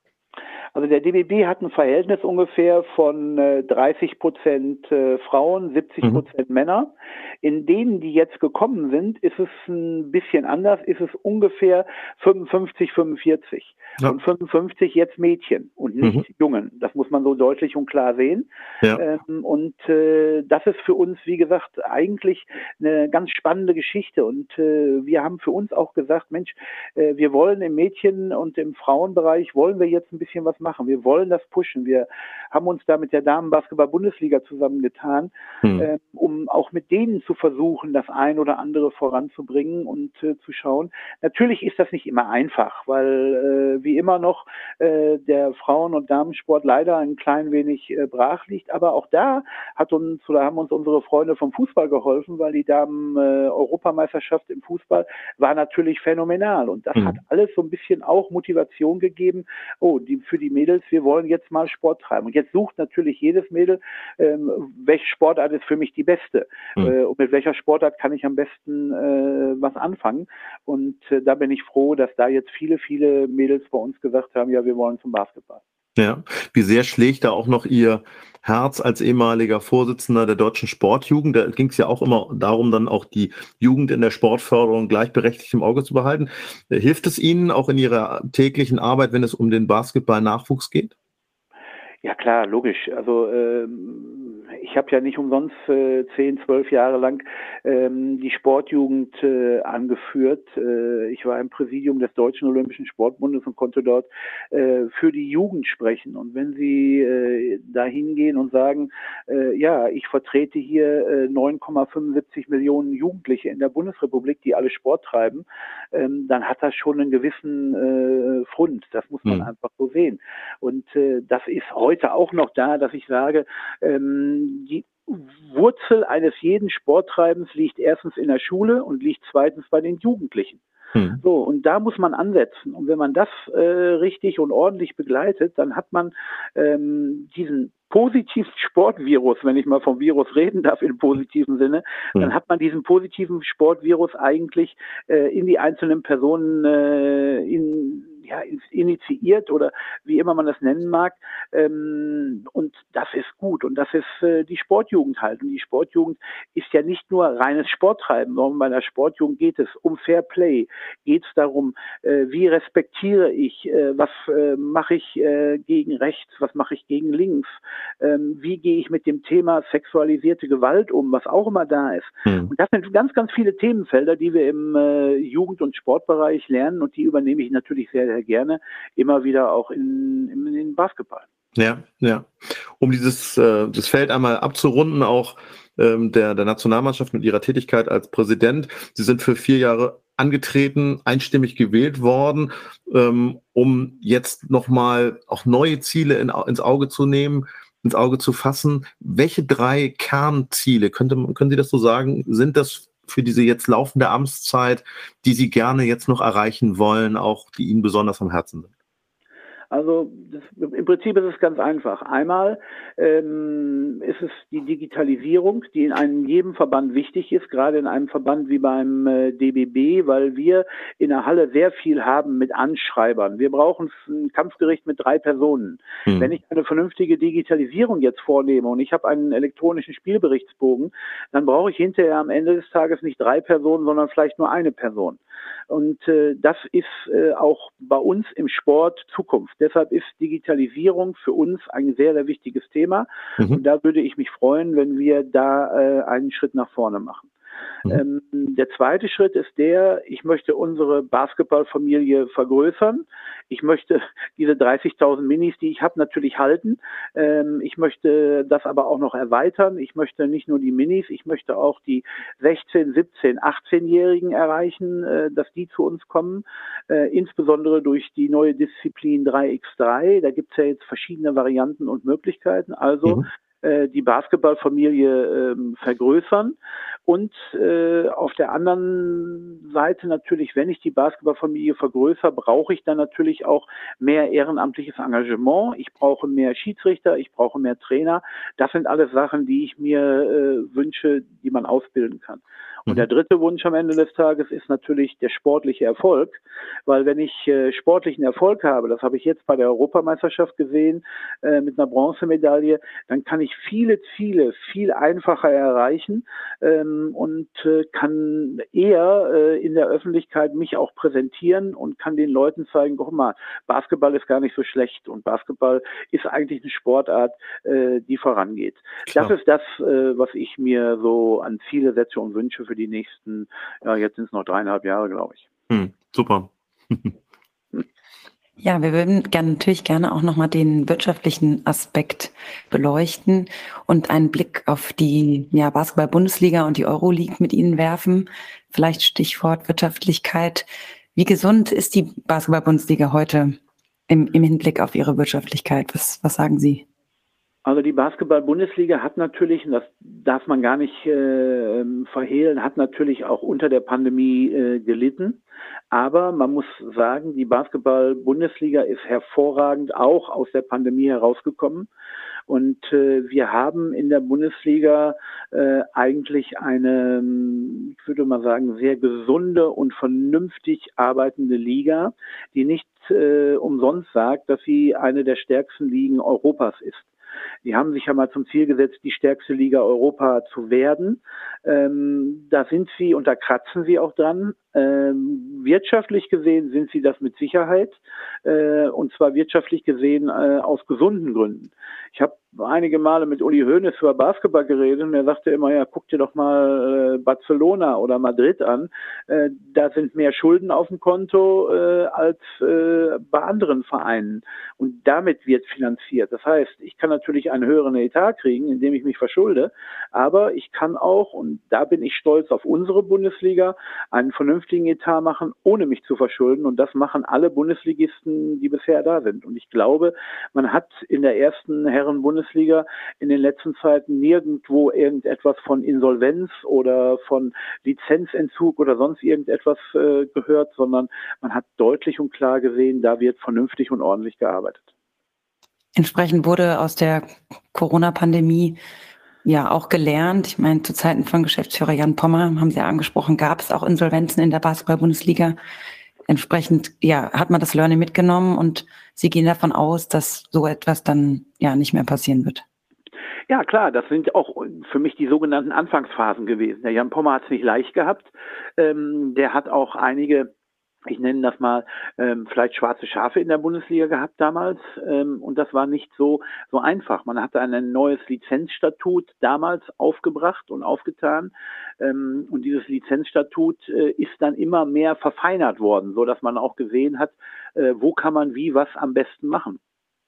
Also der DBB hat ein Verhältnis ungefähr von äh, 30 Prozent äh, Frauen, 70 mhm. Prozent mhm. Männer. In denen, die jetzt gekommen sind, ist es ein bisschen anders, ist es ungefähr 55, 45. Ja. Und 55 jetzt Mädchen und nicht mhm. Jungen. Das muss man so deutlich und klar sehen. Ja. Ähm, und äh, das ist für uns, wie gesagt, eigentlich eine ganz spannende Geschichte. Und äh, wir haben für uns auch gesagt, Mensch, äh, wir wollen im Mädchen- und im Frauenbereich, wollen wir jetzt ein bisschen was machen. Wir wollen das pushen. Wir haben uns da mit der Damenbasketball-Bundesliga zusammengetan, mhm. äh, um auch mit denen zu versuchen, das ein oder andere voranzubringen und äh, zu schauen. Natürlich ist das nicht immer einfach, weil äh, wie immer noch äh, der Frauen- und Damensport leider ein klein wenig äh, brach liegt. Aber auch da hat uns oder haben uns unsere Freunde vom Fußball geholfen, weil die Damen-Europameisterschaft äh, im Fußball war natürlich phänomenal. Und das mhm. hat alles so ein bisschen auch Motivation gegeben. Oh, die, für die Mädels, wir wollen jetzt mal Sport treiben. Und jetzt sucht natürlich jedes Mädel, ähm, welche Sportart ist für mich die beste mhm. äh, und mit welcher Sportart kann ich am besten äh, was anfangen. Und äh, da bin ich froh, dass da jetzt viele, viele Mädels bei uns gesagt haben, ja, wir wollen zum Basketball. Ja, wie sehr schlägt da auch noch Ihr Herz als ehemaliger Vorsitzender der deutschen Sportjugend? Da ging es ja auch immer darum, dann auch die Jugend in der Sportförderung gleichberechtigt im Auge zu behalten. Hilft es Ihnen auch in Ihrer täglichen Arbeit, wenn es um den Basketball-Nachwuchs geht? Ja klar, logisch. Also ähm, ich habe ja nicht umsonst äh, zehn, zwölf Jahre lang ähm, die Sportjugend äh, angeführt. Äh, ich war im Präsidium des Deutschen Olympischen Sportbundes und konnte dort äh, für die Jugend sprechen. Und wenn Sie äh, da hingehen und sagen, äh, ja, ich vertrete hier äh, 9,75 Millionen Jugendliche in der Bundesrepublik, die alle Sport treiben, ähm, dann hat das schon einen gewissen äh, Fund. Das muss man mhm. einfach so sehen. Und äh, das ist heute auch noch da, dass ich sage, ähm, die Wurzel eines jeden Sporttreibens liegt erstens in der Schule und liegt zweitens bei den Jugendlichen. Hm. So, und da muss man ansetzen. Und wenn man das äh, richtig und ordentlich begleitet, dann hat man ähm, diesen positiven Sportvirus, wenn ich mal vom Virus reden darf im positiven Sinne, hm. dann hat man diesen positiven Sportvirus eigentlich äh, in die einzelnen Personen äh, in ja, initiiert oder wie immer man das nennen mag. Ähm, und das ist gut und das ist äh, die Sportjugend halt. Und die Sportjugend ist ja nicht nur reines Sporttreiben, sondern bei der Sportjugend geht es um Fair Play, geht es darum, äh, wie respektiere ich, äh, was äh, mache ich äh, gegen rechts, was mache ich gegen links, ähm, wie gehe ich mit dem Thema sexualisierte Gewalt um, was auch immer da ist. Mhm. Und das sind ganz, ganz viele Themenfelder, die wir im äh, Jugend- und Sportbereich lernen und die übernehme ich natürlich sehr, sehr gerne immer wieder auch in, in, in Basketball. Ja, ja. Um dieses äh, das Feld einmal abzurunden, auch ähm, der, der Nationalmannschaft mit ihrer Tätigkeit als Präsident. Sie sind für vier Jahre angetreten, einstimmig gewählt worden, ähm, um jetzt nochmal auch neue Ziele in, ins Auge zu nehmen, ins Auge zu fassen. Welche drei Kernziele, könnte, können Sie das so sagen, sind das für diese jetzt laufende Amtszeit, die Sie gerne jetzt noch erreichen wollen, auch die Ihnen besonders am Herzen sind? Also das, im Prinzip ist es ganz einfach. Einmal ähm, ist es die Digitalisierung, die in einem jedem Verband wichtig ist, gerade in einem Verband wie beim äh, DBB, weil wir in der Halle sehr viel haben mit Anschreibern. Wir brauchen ein Kampfgericht mit drei Personen. Mhm. Wenn ich eine vernünftige Digitalisierung jetzt vornehme und ich habe einen elektronischen Spielberichtsbogen, dann brauche ich hinterher am Ende des Tages nicht drei Personen, sondern vielleicht nur eine Person. Und äh, das ist äh, auch bei uns im Sport Zukunft. Deshalb ist Digitalisierung für uns ein sehr, sehr wichtiges Thema. Mhm. Und da würde ich mich freuen, wenn wir da äh, einen Schritt nach vorne machen. Mhm. Ähm, der zweite Schritt ist der, ich möchte unsere Basketballfamilie vergrößern. Ich möchte diese 30.000 Minis, die ich habe, natürlich halten. Ähm, ich möchte das aber auch noch erweitern. Ich möchte nicht nur die Minis, ich möchte auch die 16, 17, 18-Jährigen erreichen, äh, dass die zu uns kommen. Äh, insbesondere durch die neue Disziplin 3x3. Da gibt es ja jetzt verschiedene Varianten und Möglichkeiten. Also mhm die Basketballfamilie ähm, vergrößern. Und äh, auf der anderen Seite natürlich, wenn ich die Basketballfamilie vergrößere, brauche ich dann natürlich auch mehr ehrenamtliches Engagement. Ich brauche mehr Schiedsrichter, ich brauche mehr Trainer. Das sind alles Sachen, die ich mir äh, wünsche, die man ausbilden kann. Und der mhm. dritte Wunsch am Ende des Tages ist natürlich der sportliche Erfolg, weil wenn ich äh, sportlichen Erfolg habe, das habe ich jetzt bei der Europameisterschaft gesehen äh, mit einer Bronzemedaille, dann kann ich viele viele viel einfacher erreichen ähm, und äh, kann eher äh, in der Öffentlichkeit mich auch präsentieren und kann den Leuten zeigen, guck mal, Basketball ist gar nicht so schlecht und Basketball ist eigentlich eine Sportart, äh, die vorangeht. Klar. Das ist das, äh, was ich mir so an Ziele setze und wünsche für die nächsten, ja, jetzt sind es noch dreieinhalb Jahre, glaube ich. Hm, super. Ja, wir würden gerne, natürlich gerne auch nochmal den wirtschaftlichen Aspekt beleuchten und einen Blick auf die ja, Basketball-Bundesliga und die Euroleague mit Ihnen werfen. Vielleicht Stichwort Wirtschaftlichkeit. Wie gesund ist die Basketball-Bundesliga heute im, im Hinblick auf ihre Wirtschaftlichkeit? Was, was sagen Sie? Also die Basketball-Bundesliga hat natürlich, und das darf man gar nicht äh, verhehlen, hat natürlich auch unter der Pandemie äh, gelitten. Aber man muss sagen, die Basketball-Bundesliga ist hervorragend auch aus der Pandemie herausgekommen. Und äh, wir haben in der Bundesliga äh, eigentlich eine, ich würde mal sagen, sehr gesunde und vernünftig arbeitende Liga, die nicht äh, umsonst sagt, dass sie eine der stärksten Ligen Europas ist. Die haben sich ja mal zum Ziel gesetzt, die stärkste Liga Europa zu werden. Ähm, da sind sie und da kratzen sie auch dran. Ähm, wirtschaftlich gesehen sind sie das mit Sicherheit äh, und zwar wirtschaftlich gesehen äh, aus gesunden Gründen. Ich habe einige Male mit Uli Hoeneß über Basketball geredet und er sagte immer, ja, guck dir doch mal äh, Barcelona oder Madrid an. Äh, da sind mehr Schulden auf dem Konto äh, als äh, bei anderen Vereinen. Und damit wird finanziert. Das heißt, ich kann natürlich einen höheren Etat kriegen, indem ich mich verschulde, aber ich kann auch, und da bin ich stolz auf unsere Bundesliga, einen vernünftigen Etat machen, ohne mich zu verschulden. Und das machen alle Bundesligisten, die bisher da sind. Und ich glaube, man hat in der ersten Herren-Bundesliga in den letzten Zeiten nirgendwo irgendetwas von Insolvenz oder von Lizenzentzug oder sonst irgendetwas äh, gehört, sondern man hat deutlich und klar gesehen, da wird vernünftig und ordentlich gearbeitet. Entsprechend wurde aus der Corona-Pandemie ja auch gelernt. Ich meine, zu Zeiten von Geschäftsführer Jan Pommer, haben Sie ja angesprochen, gab es auch Insolvenzen in der Basketball-Bundesliga. Entsprechend, ja, hat man das Learning mitgenommen und Sie gehen davon aus, dass so etwas dann ja nicht mehr passieren wird. Ja, klar, das sind auch für mich die sogenannten Anfangsphasen gewesen. Der Jan Pommer hat es nicht leicht gehabt. Ähm, der hat auch einige ich nenne das mal, ähm, vielleicht schwarze Schafe in der Bundesliga gehabt damals. Ähm, und das war nicht so, so einfach. Man hatte ein neues Lizenzstatut damals aufgebracht und aufgetan. Ähm, und dieses Lizenzstatut äh, ist dann immer mehr verfeinert worden, so dass man auch gesehen hat, äh, wo kann man wie was am besten machen.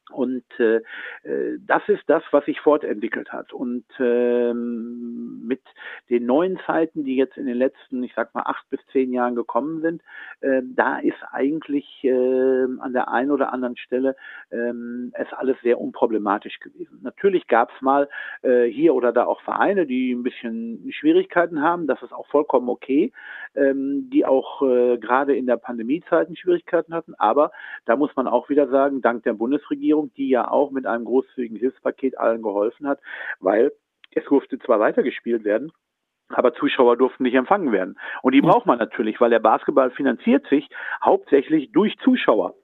Und äh, äh, das ist das, was sich fortentwickelt hat. Und ähm, mit den neuen Zeiten, die jetzt in den letzten, ich sag mal, acht bis zehn Jahren gekommen sind, äh, da ist eigentlich äh, an der einen oder anderen Stelle äh, es alles sehr unproblematisch gewesen. Natürlich gab es mal äh, hier oder da auch Vereine, die ein bisschen Schwierigkeiten haben. Das ist auch vollkommen okay, ähm, die auch äh, gerade in der Pandemiezeiten Schwierigkeiten hatten. Aber da muss man auch wieder sagen, dank der Bundesregierung Regierung, die ja auch mit einem großzügigen Hilfspaket allen geholfen hat, weil es durfte zwar weitergespielt werden, aber Zuschauer durften nicht empfangen werden. Und die braucht man natürlich, weil der Basketball finanziert sich hauptsächlich durch Zuschauer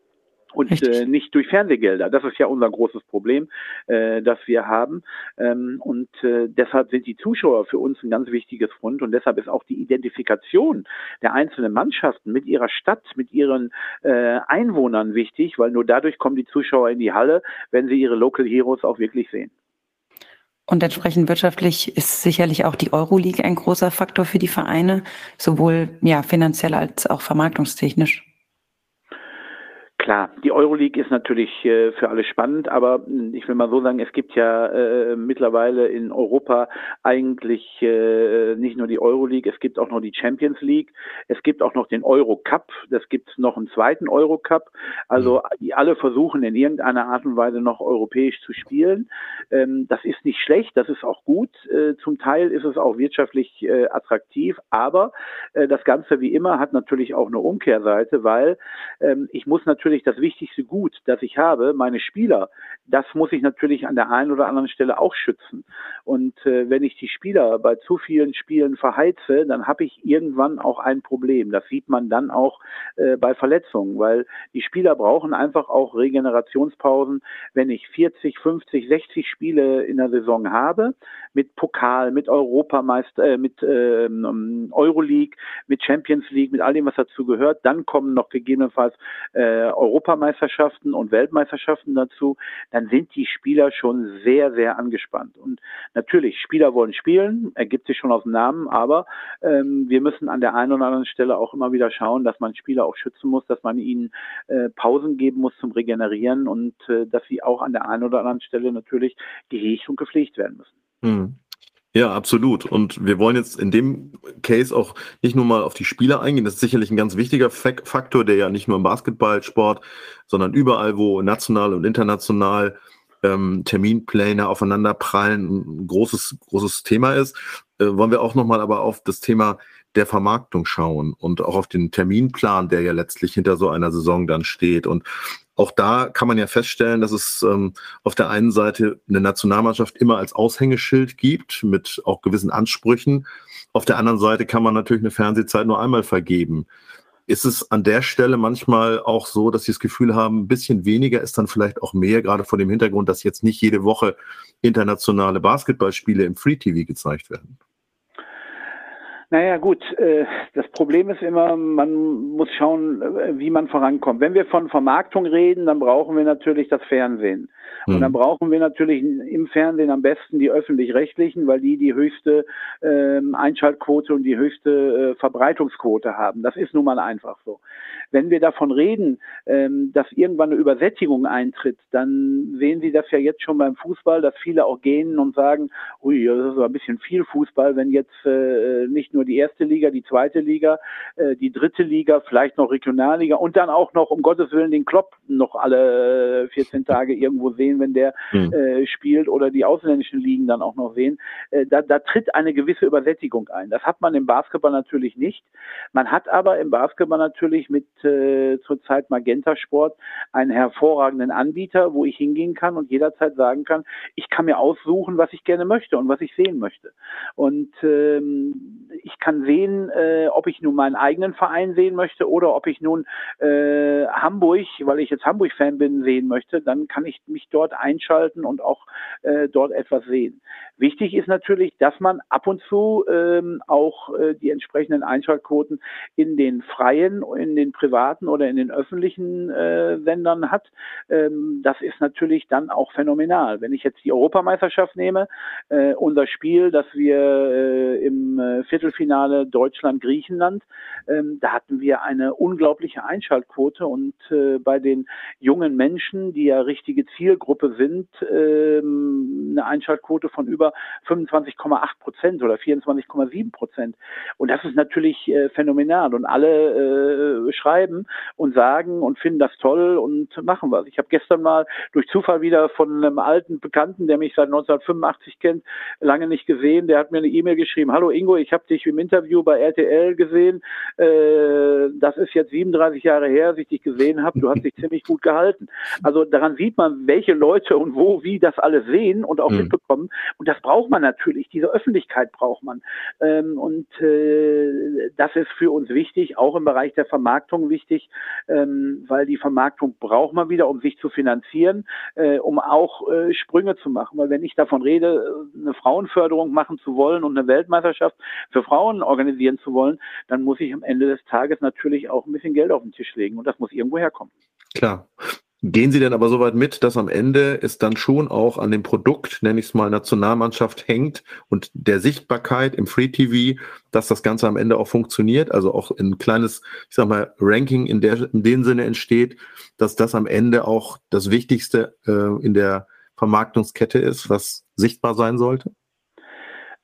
und äh, nicht durch Fernsehgelder. Das ist ja unser großes Problem, äh, das wir haben. Ähm, und äh, deshalb sind die Zuschauer für uns ein ganz wichtiges Grund und deshalb ist auch die Identifikation der einzelnen Mannschaften mit ihrer Stadt, mit ihren äh, Einwohnern wichtig, weil nur dadurch kommen die Zuschauer in die Halle, wenn sie ihre Local Heroes auch wirklich sehen. Und entsprechend wirtschaftlich ist sicherlich auch die Euroleague ein großer Faktor für die Vereine, sowohl ja finanziell als auch vermarktungstechnisch. Klar, die Euroleague ist natürlich äh, für alle spannend, aber ich will mal so sagen, es gibt ja äh, mittlerweile in Europa eigentlich äh, nicht nur die Euroleague, es gibt auch noch die Champions League, es gibt auch noch den Euro Cup, das gibt noch einen zweiten Euro Cup. Also mhm. alle versuchen in irgendeiner Art und Weise noch europäisch zu spielen. Ähm, das ist nicht schlecht, das ist auch gut. Äh, zum Teil ist es auch wirtschaftlich äh, attraktiv, aber äh, das Ganze wie immer hat natürlich auch eine Umkehrseite, weil ähm, ich muss natürlich natürlich das wichtigste Gut, das ich habe, meine Spieler, das muss ich natürlich an der einen oder anderen Stelle auch schützen. Und äh, wenn ich die Spieler bei zu vielen Spielen verheize, dann habe ich irgendwann auch ein Problem. Das sieht man dann auch äh, bei Verletzungen, weil die Spieler brauchen einfach auch Regenerationspausen. Wenn ich 40, 50, 60 Spiele in der Saison habe, mit Pokal, mit Europameister, äh, mit ähm, Euroleague, mit Champions League, mit all dem, was dazu gehört, dann kommen noch gegebenenfalls äh, Europameisterschaften und Weltmeisterschaften dazu, dann sind die Spieler schon sehr, sehr angespannt. Und natürlich, Spieler wollen spielen, ergibt sich schon aus dem Namen, aber ähm, wir müssen an der einen oder anderen Stelle auch immer wieder schauen, dass man Spieler auch schützen muss, dass man ihnen äh, Pausen geben muss zum Regenerieren und äh, dass sie auch an der einen oder anderen Stelle natürlich gehegt und gepflegt werden müssen. Hm. Ja, absolut. Und wir wollen jetzt in dem Case auch nicht nur mal auf die Spieler eingehen. Das ist sicherlich ein ganz wichtiger Faktor, der ja nicht nur im Basketballsport, sondern überall, wo national und international ähm, Terminpläne aufeinander prallen, ein großes, großes Thema ist. Äh, wollen wir auch nochmal aber auf das Thema der Vermarktung schauen und auch auf den Terminplan, der ja letztlich hinter so einer Saison dann steht. Und auch da kann man ja feststellen, dass es ähm, auf der einen Seite eine Nationalmannschaft immer als Aushängeschild gibt, mit auch gewissen Ansprüchen. Auf der anderen Seite kann man natürlich eine Fernsehzeit nur einmal vergeben. Ist es an der Stelle manchmal auch so, dass Sie das Gefühl haben, ein bisschen weniger ist dann vielleicht auch mehr, gerade vor dem Hintergrund, dass jetzt nicht jede Woche internationale Basketballspiele im Free TV gezeigt werden? Naja gut, äh, das Problem ist immer, man muss schauen, äh, wie man vorankommt. Wenn wir von Vermarktung reden, dann brauchen wir natürlich das Fernsehen. Und dann hm. brauchen wir natürlich im Fernsehen am besten die öffentlich-rechtlichen, weil die die höchste ähm, Einschaltquote und die höchste äh, Verbreitungsquote haben. Das ist nun mal einfach so. Wenn wir davon reden, ähm, dass irgendwann eine Übersättigung eintritt, dann sehen Sie das ja jetzt schon beim Fußball, dass viele auch gehen und sagen, ui, das ist so ein bisschen viel Fußball, wenn jetzt nicht nur die erste Liga, die zweite Liga, äh, die dritte Liga, vielleicht noch Regionalliga und dann auch noch um Gottes Willen den Klopp noch alle 14 Tage irgendwo sehen, wenn der mhm. äh, spielt oder die ausländischen Ligen dann auch noch sehen. Äh, da, da tritt eine gewisse Übersättigung ein. Das hat man im Basketball natürlich nicht. Man hat aber im Basketball natürlich mit äh, zurzeit Magenta Sport einen hervorragenden Anbieter, wo ich hingehen kann und jederzeit sagen kann, ich kann mir aussuchen, was ich gerne möchte und was ich sehen möchte. Und ähm, ich kann sehen, äh, ob ich nun meinen eigenen Verein sehen möchte oder ob ich nun äh, Hamburg, weil ich jetzt Hamburg-Fan bin, sehen möchte, dann kann ich mich dort einschalten und auch äh, dort etwas sehen. Wichtig ist natürlich, dass man ab und zu ähm, auch äh, die entsprechenden Einschaltquoten in den freien, in den privaten oder in den öffentlichen äh, Sendern hat. Ähm, das ist natürlich dann auch phänomenal. Wenn ich jetzt die Europameisterschaft nehme, äh, unser Spiel, das wir äh, im äh, Viertelfinale Deutschland-Griechenland, ähm, da hatten wir eine unglaubliche Einschaltquote und äh, bei den jungen Menschen, die ja richtige Zielgruppe sind, ähm, eine Einschaltquote von über 25,8 Prozent oder 24,7 Prozent. Und das ist natürlich äh, phänomenal. Und alle äh, schreiben und sagen und finden das toll und machen was. Ich habe gestern mal durch Zufall wieder von einem alten Bekannten, der mich seit 1985 kennt, lange nicht gesehen, der hat mir eine E-Mail geschrieben, hallo Ingo, ich habe dich im Interview bei RTL gesehen, äh, das ist jetzt 37 Jahre her, dass ich dich gesehen habe, du hast dich ziemlich gut gehalten. Also daran sieht man, welche Leute und wo, wie das alles sehen und auch mhm. mitbekommen. Und das braucht man natürlich, diese Öffentlichkeit braucht man. Ähm, und äh, das ist für uns wichtig, auch im Bereich der Vermarktung wichtig, ähm, weil die Vermarktung braucht man wieder, um sich zu finanzieren, äh, um auch äh, Sprünge zu machen. Weil wenn ich davon rede, eine Frauenförderung machen zu wollen und eine Weltmeisterschaft für Frauen organisieren zu wollen, dann muss ich am Ende des Tages natürlich auch ein bisschen Geld auf den Tisch legen und das muss irgendwo herkommen. Klar. Gehen Sie denn aber so weit mit, dass am Ende es dann schon auch an dem Produkt, nenne ich es mal, Nationalmannschaft hängt und der Sichtbarkeit im Free TV, dass das Ganze am Ende auch funktioniert, also auch ein kleines, ich sag mal, Ranking in, der, in dem Sinne entsteht, dass das am Ende auch das Wichtigste äh, in der Vermarktungskette ist, was sichtbar sein sollte?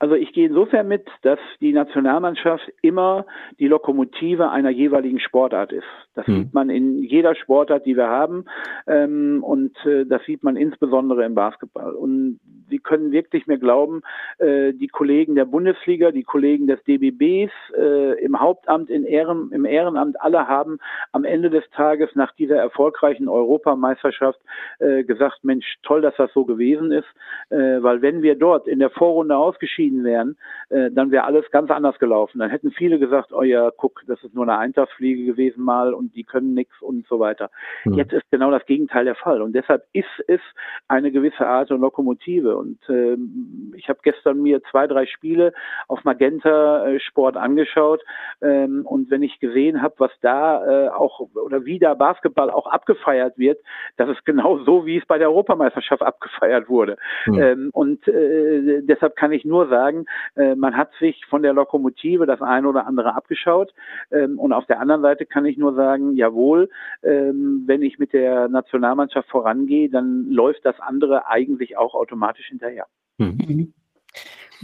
Also ich gehe insofern mit, dass die Nationalmannschaft immer die Lokomotive einer jeweiligen Sportart ist. Das hm. sieht man in jeder Sportart, die wir haben. Ähm, und äh, das sieht man insbesondere im Basketball. Und Sie können wirklich mir glauben, äh, die Kollegen der Bundesliga, die Kollegen des DBBs äh, im Hauptamt, in Ehren, im Ehrenamt, alle haben am Ende des Tages nach dieser erfolgreichen Europameisterschaft äh, gesagt, Mensch, toll, dass das so gewesen ist. Äh, weil wenn wir dort in der Vorrunde ausgeschieden wären, äh, dann wäre alles ganz anders gelaufen. Dann hätten viele gesagt, oh ja, guck, das ist nur eine Eintagsfliege gewesen mal und die können nichts und so weiter. Mhm. Jetzt ist genau das Gegenteil der Fall. Und deshalb ist es eine gewisse Art und Lokomotive. Und ähm, ich habe gestern mir zwei, drei Spiele auf Magenta äh, Sport angeschaut. Ähm, und wenn ich gesehen habe, was da äh, auch oder wie da Basketball auch abgefeiert wird, das ist genau so, wie es bei der Europameisterschaft abgefeiert wurde. Mhm. Ähm, und äh, deshalb kann ich nur sagen, äh, man hat sich von der Lokomotive das eine oder andere abgeschaut. Ähm, und auf der anderen Seite kann ich nur sagen, jawohl, ähm, wenn ich mit der Nationalmannschaft vorangehe, dann läuft das andere eigentlich auch automatisch hinterher. Mhm. mhm.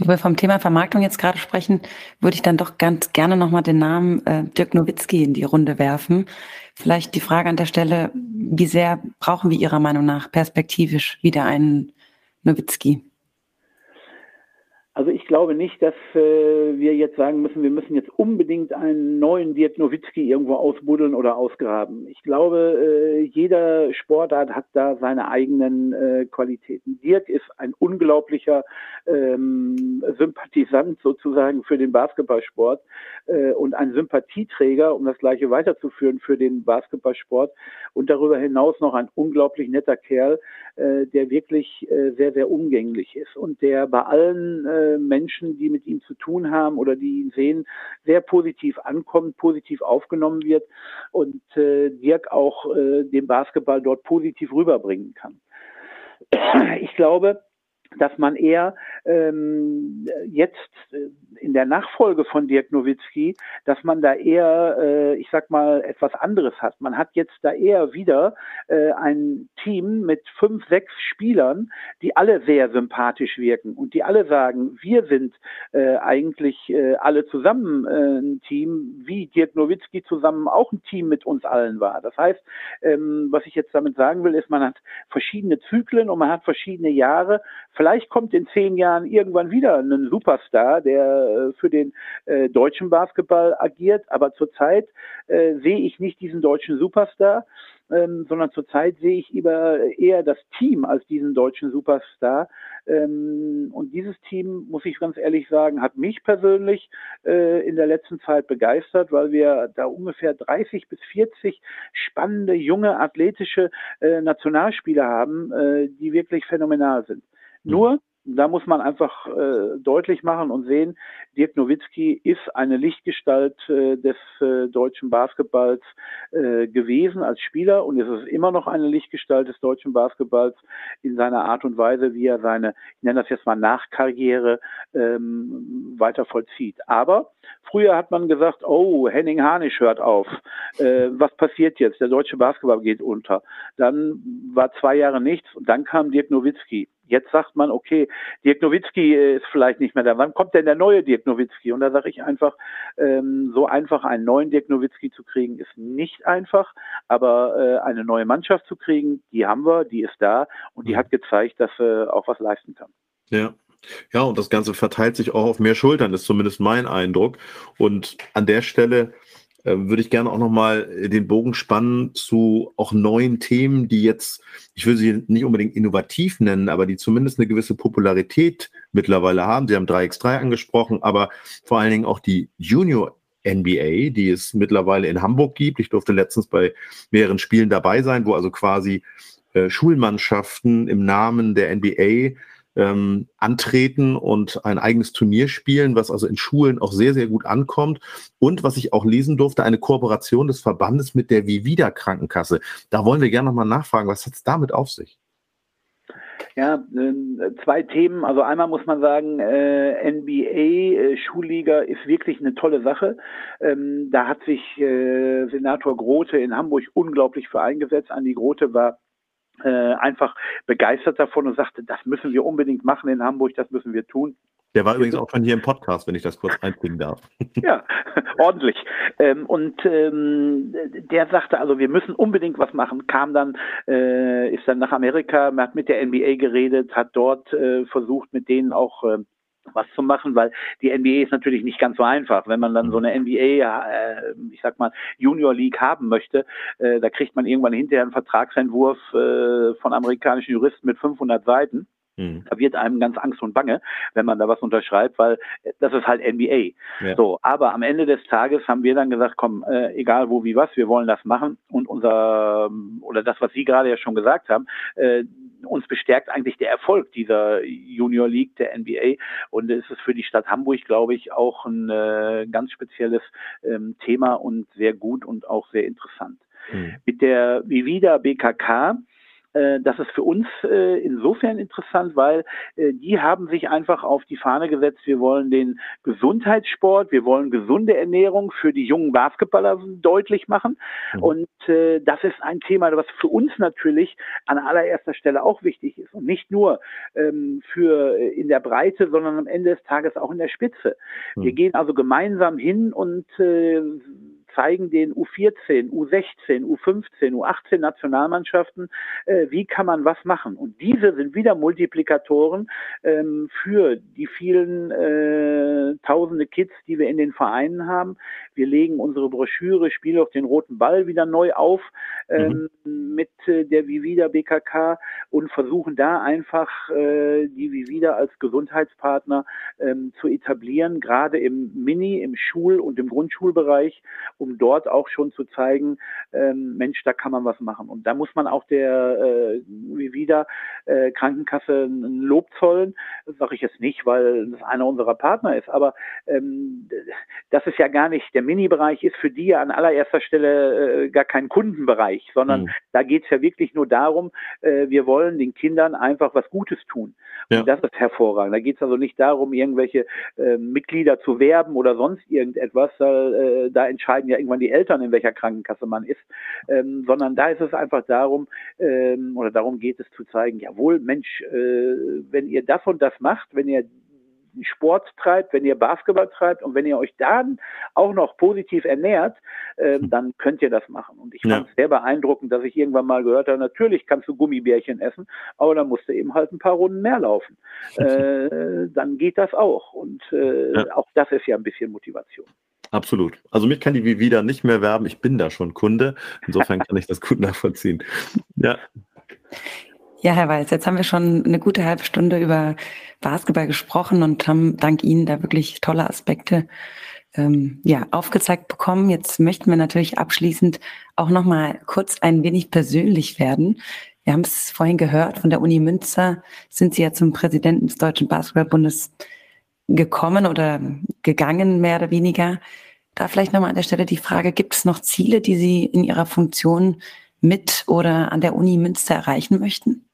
Wo wir vom Thema Vermarktung jetzt gerade sprechen, würde ich dann doch ganz gerne nochmal den Namen äh, Dirk Nowitzki in die Runde werfen. Vielleicht die Frage an der Stelle, wie sehr brauchen wir Ihrer Meinung nach perspektivisch wieder einen Nowitzki? Also ich glaube nicht, dass äh, wir jetzt sagen müssen, wir müssen jetzt unbedingt einen neuen Dirk Nowitzki irgendwo ausbuddeln oder ausgraben. Ich glaube, äh, jeder Sportart hat da seine eigenen äh, Qualitäten. Dirk ist ein unglaublicher ähm, Sympathisant sozusagen für den Basketballsport äh, und ein Sympathieträger, um das gleiche weiterzuführen für den Basketballsport und darüber hinaus noch ein unglaublich netter Kerl, äh, der wirklich äh, sehr, sehr umgänglich ist und der bei allen Menschen, die mit ihm zu tun haben oder die ihn sehen, sehr positiv ankommt, positiv aufgenommen wird und äh, Dirk auch äh, den Basketball dort positiv rüberbringen kann. Ich glaube, dass man eher ähm, jetzt äh, in der Nachfolge von Dirk Nowitzki, dass man da eher, äh, ich sag mal, etwas anderes hat. Man hat jetzt da eher wieder äh, ein Team mit fünf, sechs Spielern, die alle sehr sympathisch wirken und die alle sagen, wir sind äh, eigentlich äh, alle zusammen äh, ein Team, wie Dirk Nowitzki zusammen auch ein Team mit uns allen war. Das heißt, ähm, was ich jetzt damit sagen will, ist, man hat verschiedene Zyklen und man hat verschiedene Jahre. Vielleicht kommt in zehn Jahren irgendwann wieder ein Superstar, der äh, für den äh, deutschen Basketball agiert. Aber zurzeit äh, sehe ich nicht diesen deutschen Superstar, ähm, sondern zurzeit sehe ich eher, eher das Team als diesen deutschen Superstar. Ähm, und dieses Team, muss ich ganz ehrlich sagen, hat mich persönlich äh, in der letzten Zeit begeistert, weil wir da ungefähr 30 bis 40 spannende, junge, athletische äh, Nationalspieler haben, äh, die wirklich phänomenal sind. Mhm. Nur da muss man einfach äh, deutlich machen und sehen, Dirk Nowitzki ist eine Lichtgestalt äh, des äh, deutschen Basketballs äh, gewesen als Spieler und es ist immer noch eine Lichtgestalt des deutschen Basketballs in seiner Art und Weise, wie er seine, ich nenne das jetzt mal Nachkarriere, ähm, weiter vollzieht. Aber früher hat man gesagt, oh, Henning Harnisch hört auf. Äh, was passiert jetzt? Der deutsche Basketball geht unter. Dann war zwei Jahre nichts und dann kam Dirk Nowitzki Jetzt sagt man, okay, Dirk Nowitzki ist vielleicht nicht mehr da. Wann kommt denn der neue Dirk Nowitzki? Und da sage ich einfach, ähm, so einfach einen neuen Dirk Nowitzki zu kriegen, ist nicht einfach. Aber äh, eine neue Mannschaft zu kriegen, die haben wir, die ist da und die mhm. hat gezeigt, dass sie auch was leisten kann. Ja, ja, und das Ganze verteilt sich auch auf mehr Schultern, ist zumindest mein Eindruck. Und an der Stelle äh, würde ich gerne auch nochmal äh, den Bogen spannen zu auch neuen Themen, die jetzt, ich will sie nicht unbedingt innovativ nennen, aber die zumindest eine gewisse Popularität mittlerweile haben. Sie haben 3x3 angesprochen, aber vor allen Dingen auch die Junior NBA, die es mittlerweile in Hamburg gibt. Ich durfte letztens bei mehreren Spielen dabei sein, wo also quasi äh, Schulmannschaften im Namen der NBA ähm, antreten und ein eigenes Turnier spielen, was also in Schulen auch sehr, sehr gut ankommt. Und was ich auch lesen durfte, eine Kooperation des Verbandes mit der Vivida Krankenkasse. Da wollen wir gerne nochmal nachfragen, was hat es damit auf sich? Ja, äh, zwei Themen. Also einmal muss man sagen, äh, NBA, äh, Schulliga ist wirklich eine tolle Sache. Ähm, da hat sich äh, Senator Grote in Hamburg unglaublich für eingesetzt. Andi Grote war äh, einfach begeistert davon und sagte, das müssen wir unbedingt machen in Hamburg, das müssen wir tun. Der war übrigens auch von hier im Podcast, wenn ich das kurz einbringen darf. Ja, ordentlich. Ähm, und ähm, der sagte also, wir müssen unbedingt was machen. Kam dann, äh, ist dann nach Amerika, hat mit der NBA geredet, hat dort äh, versucht, mit denen auch äh, was zu machen, weil die NBA ist natürlich nicht ganz so einfach. Wenn man dann so eine NBA, äh, ich sag mal, Junior League haben möchte, äh, da kriegt man irgendwann hinterher einen Vertragsentwurf äh, von amerikanischen Juristen mit 500 Seiten. Mhm. Da wird einem ganz Angst und bange, wenn man da was unterschreibt, weil äh, das ist halt NBA. Ja. So, aber am Ende des Tages haben wir dann gesagt, komm, äh, egal wo wie was, wir wollen das machen und unser oder das, was Sie gerade ja schon gesagt haben, äh, uns bestärkt eigentlich der Erfolg dieser Junior League der NBA und es ist für die Stadt Hamburg, glaube ich, auch ein äh, ganz spezielles ähm, Thema und sehr gut und auch sehr interessant. Mhm. Mit der Vivida BKK das ist für uns äh, insofern interessant, weil äh, die haben sich einfach auf die Fahne gesetzt, wir wollen den Gesundheitssport, wir wollen gesunde Ernährung für die jungen Basketballer deutlich machen. Mhm. Und das ist ein Thema, was für uns natürlich an allererster Stelle auch wichtig ist. Und nicht nur ähm, für in der Breite, sondern am Ende des Tages auch in der Spitze. Mhm. Wir gehen also gemeinsam hin und zeigen den U14, U16, U15, U18 Nationalmannschaften, äh, wie kann man was machen. Und diese sind wieder Multiplikatoren ähm, für die vielen äh, tausende Kids, die wir in den Vereinen haben. Wir legen unsere Broschüre Spiel auf den roten Ball wieder neu auf ähm, mhm. mit äh, der Vivida BKK und versuchen da einfach äh, die Vivida als Gesundheitspartner ähm, zu etablieren, gerade im Mini, im Schul- und im Grundschulbereich, um dort auch schon zu zeigen, ähm, Mensch, da kann man was machen. Und da muss man auch der äh, wieder äh, Krankenkasse ein Lob zollen. Das sage ich jetzt nicht, weil das einer unserer Partner ist, aber ähm, das ist ja gar nicht, der Mini-Bereich ist für die ja an allererster Stelle äh, gar kein Kundenbereich, sondern mhm. da geht es ja wirklich nur darum, äh, wir wollen den Kindern einfach was Gutes tun. Ja. Und das ist hervorragend. Da geht es also nicht darum, irgendwelche äh, Mitglieder zu werben oder sonst irgendetwas. Äh, da entscheiden ja irgendwann die Eltern, in welcher Krankenkasse man ist, ähm, sondern da ist es einfach darum, ähm, oder darum geht es zu zeigen, jawohl, Mensch, äh, wenn ihr das und das macht, wenn ihr Sport treibt, wenn ihr Basketball treibt und wenn ihr euch dann auch noch positiv ernährt, äh, dann könnt ihr das machen. Und ich ja. fand es sehr beeindruckend, dass ich irgendwann mal gehört habe, natürlich kannst du Gummibärchen essen, aber dann musst du eben halt ein paar Runden mehr laufen. Äh, dann geht das auch. Und äh, ja. auch das ist ja ein bisschen Motivation. Absolut. Also mich kann die wieder nicht mehr werben. Ich bin da schon Kunde. Insofern kann ich das gut nachvollziehen. Ja. Ja, Herr Weiß, jetzt haben wir schon eine gute halbe Stunde über Basketball gesprochen und haben dank Ihnen da wirklich tolle Aspekte ähm, ja, aufgezeigt bekommen. Jetzt möchten wir natürlich abschließend auch noch mal kurz ein wenig persönlich werden. Wir haben es vorhin gehört, von der Uni Münster sind Sie ja zum Präsidenten des Deutschen Basketballbundes gekommen oder gegangen, mehr oder weniger. Da vielleicht nochmal an der Stelle die Frage, gibt es noch Ziele, die Sie in Ihrer Funktion mit oder an der Uni Münster erreichen möchten?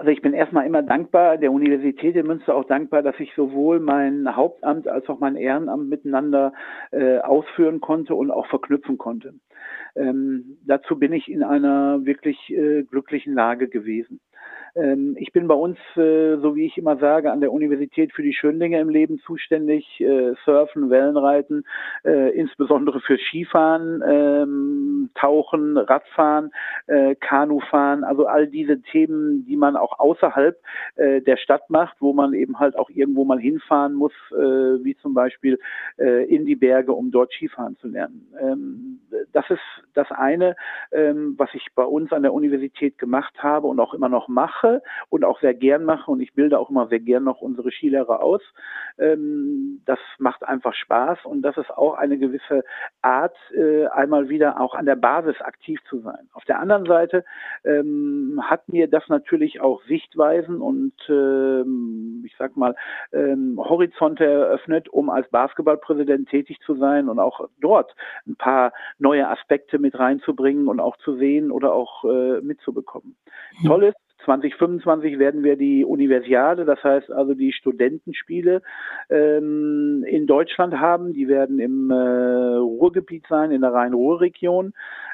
Also ich bin erstmal immer dankbar, der Universität in Münster auch dankbar, dass ich sowohl mein Hauptamt als auch mein Ehrenamt miteinander äh, ausführen konnte und auch verknüpfen konnte. Ähm, dazu bin ich in einer wirklich äh, glücklichen Lage gewesen. Ähm, ich bin bei uns, äh, so wie ich immer sage, an der Universität für die schönen Dinge im Leben zuständig. Äh, Surfen, Wellenreiten, äh, insbesondere für Skifahren, ähm, Tauchen, Radfahren, äh, Kanufahren, also all diese Themen, die man auch außerhalb äh, der Stadt macht, wo man eben halt auch irgendwo mal hinfahren muss, äh, wie zum Beispiel in die Berge, um dort Skifahren zu lernen. Ähm, das ist das eine, ähm, was ich bei uns an der Universität gemacht habe und auch immer noch mache mache und auch sehr gern mache und ich bilde auch immer sehr gern noch unsere Skilehrer aus. Ähm, das macht einfach Spaß und das ist auch eine gewisse Art, äh, einmal wieder auch an der Basis aktiv zu sein. Auf der anderen Seite ähm, hat mir das natürlich auch Sichtweisen und ähm, ich sag mal ähm, Horizonte eröffnet, um als Basketballpräsident tätig zu sein und auch dort ein paar neue Aspekte mit reinzubringen und auch zu sehen oder auch äh, mitzubekommen. Toll ist, 2025 werden wir die Universiade, das heißt also die Studentenspiele ähm, in Deutschland haben. Die werden im äh, Ruhrgebiet sein, in der Rhein-Ruhr-Region.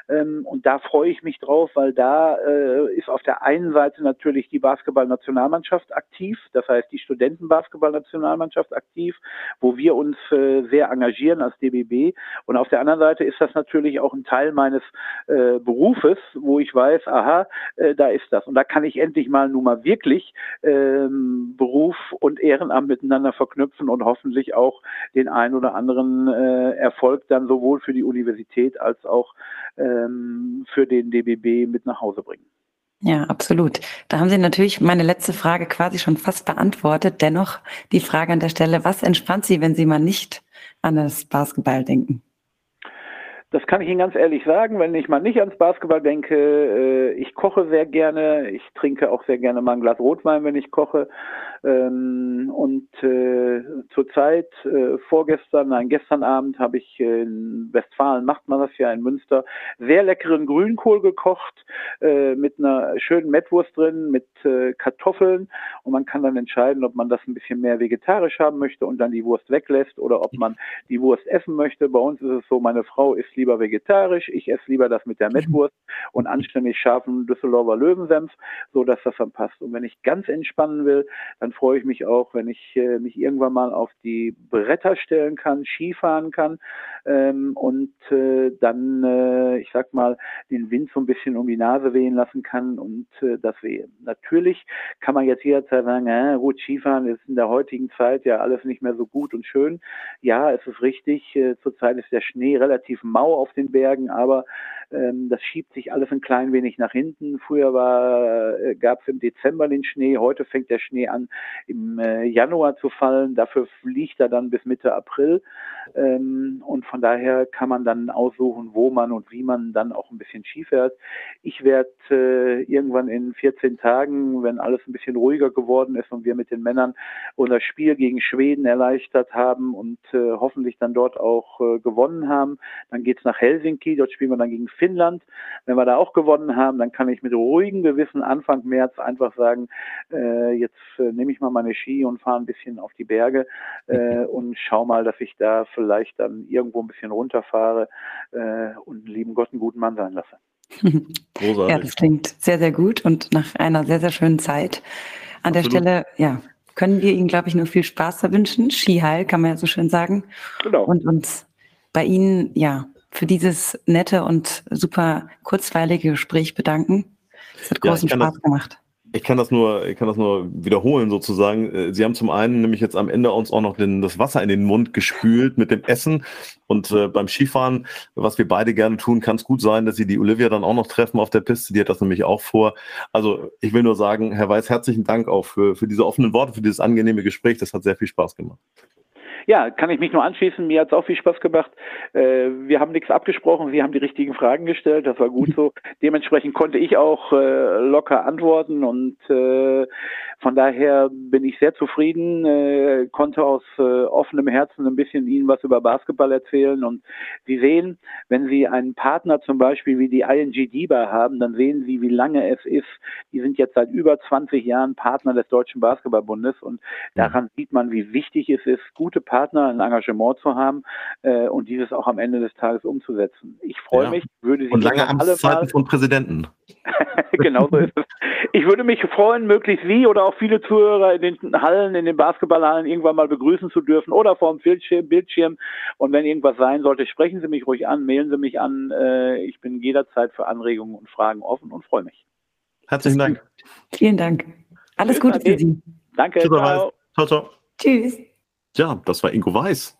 Ähm, und da freue ich mich drauf, weil da äh, ist auf der einen Seite natürlich die Basketballnationalmannschaft aktiv, das heißt die Studentenbasketballnationalmannschaft aktiv, wo wir uns äh, sehr engagieren als DBB. Und auf der anderen Seite ist das natürlich auch ein Teil meines äh, Berufes, wo ich weiß, aha, äh, da ist das. Und da kann ich endlich mal nun mal wirklich ähm, Beruf und Ehrenamt miteinander verknüpfen und hoffentlich auch den einen oder anderen äh, Erfolg dann sowohl für die Universität als auch ähm, für den DBB mit nach Hause bringen. Ja, absolut. Da haben Sie natürlich meine letzte Frage quasi schon fast beantwortet. Dennoch die Frage an der Stelle, was entspannt Sie, wenn Sie mal nicht an das Basketball denken? Das kann ich Ihnen ganz ehrlich sagen, wenn ich mal nicht ans Basketball denke. Äh, ich koche sehr gerne. Ich trinke auch sehr gerne mal ein Glas Rotwein, wenn ich koche. Ähm, und äh, zurzeit, äh, vorgestern, nein, gestern Abend habe ich in Westfalen, macht man das ja in Münster, sehr leckeren Grünkohl gekocht mit einer schönen Mettwurst drin, mit Kartoffeln. Und man kann dann entscheiden, ob man das ein bisschen mehr vegetarisch haben möchte und dann die Wurst weglässt oder ob man die Wurst essen möchte. Bei uns ist es so, meine Frau isst lieber vegetarisch, ich esse lieber das mit der Mettwurst und anständig scharfen Düsseldorfer Löwensenf, so dass das dann passt. Und wenn ich ganz entspannen will, dann freue ich mich auch, wenn ich äh, mich irgendwann mal auf die Bretter stellen kann, Skifahren kann ähm, und äh, dann, äh, ich sag mal, den Wind so ein bisschen um die Nase wehen lassen kann und äh, das sehe. Natürlich kann man jetzt jederzeit sagen, äh, gut, Skifahren ist in der heutigen Zeit ja alles nicht mehr so gut und schön. Ja, es ist richtig, äh, zurzeit ist der Schnee relativ mau auf den Bergen, aber ähm, das schiebt sich alles ein klein wenig nach hinten. Früher war, äh, gab es im Dezember den Schnee, heute fängt der Schnee an im äh, Januar zu fallen. Dafür fliegt er dann bis Mitte April. Ähm, und von daher kann man dann aussuchen, wo man und wie man dann auch ein bisschen Ski fährt. Ich werde äh, irgendwann in 14 Tagen, wenn alles ein bisschen ruhiger geworden ist und wir mit den Männern unser Spiel gegen Schweden erleichtert haben und äh, hoffentlich dann dort auch äh, gewonnen haben, dann geht's nach Helsinki. Dort spielen wir dann gegen Finnland. Wenn wir da auch gewonnen haben, dann kann ich mit ruhigem Gewissen Anfang März einfach sagen, äh, jetzt äh, nehme ich mal meine Ski und fahre ein bisschen auf die Berge äh, und schau mal, dass ich da vielleicht dann irgendwo ein bisschen runterfahre äh, und einen lieben Gott einen guten Mann sein lasse. Großartig. Ja, das klingt sehr, sehr gut und nach einer sehr, sehr schönen Zeit. An Absolut. der Stelle, ja, können wir Ihnen, glaube ich, nur viel Spaß da wünschen. Skiheil, kann man ja so schön sagen. Genau. Und uns bei Ihnen, ja, für dieses nette und super kurzweilige Gespräch bedanken. Es hat großen ja, Spaß das, gemacht. Ich kann das nur, ich kann das nur wiederholen sozusagen. Äh, Sie haben zum einen nämlich jetzt am Ende uns auch noch den, das Wasser in den Mund gespült mit dem Essen und äh, beim Skifahren, was wir beide gerne tun, kann es gut sein, dass Sie die Olivia dann auch noch treffen auf der Piste. Die hat das nämlich auch vor. Also ich will nur sagen, Herr Weiß, herzlichen Dank auch für, für diese offenen Worte, für dieses angenehme Gespräch. Das hat sehr viel Spaß gemacht. Ja, kann ich mich nur anschließen. Mir hat es auch viel Spaß gemacht. Äh, wir haben nichts abgesprochen. Sie haben die richtigen Fragen gestellt. Das war gut so. Dementsprechend konnte ich auch äh, locker antworten und äh, von daher bin ich sehr zufrieden, äh, konnte aus äh, offenem Herzen ein bisschen Ihnen was über Basketball erzählen. Und Sie sehen, wenn Sie einen Partner zum Beispiel wie die ING DIBA haben, dann sehen Sie, wie lange es ist. Die sind jetzt seit über 20 Jahren Partner des Deutschen Basketballbundes und daran sieht man, wie wichtig es ist, gute Partner, ein Engagement zu haben äh, und dieses auch am Ende des Tages umzusetzen. Ich freue ja. mich, würde Sie und lange Amtszeiten von Präsidenten. genau so ist es. Ich würde mich freuen, möglichst Sie oder auch viele Zuhörer in den Hallen, in den Basketballhallen irgendwann mal begrüßen zu dürfen oder vor dem Bildschirm. Bildschirm. Und wenn irgendwas sein sollte, sprechen Sie mich ruhig an, mailen Sie mich an. Äh, ich bin jederzeit für Anregungen und Fragen offen und freue mich. Herzlichen Dank. Vielen Dank. Alles Gute für Sie. Danke. Ciao. ciao, ciao. Tschüss. Ja, das war Ingo Weiß.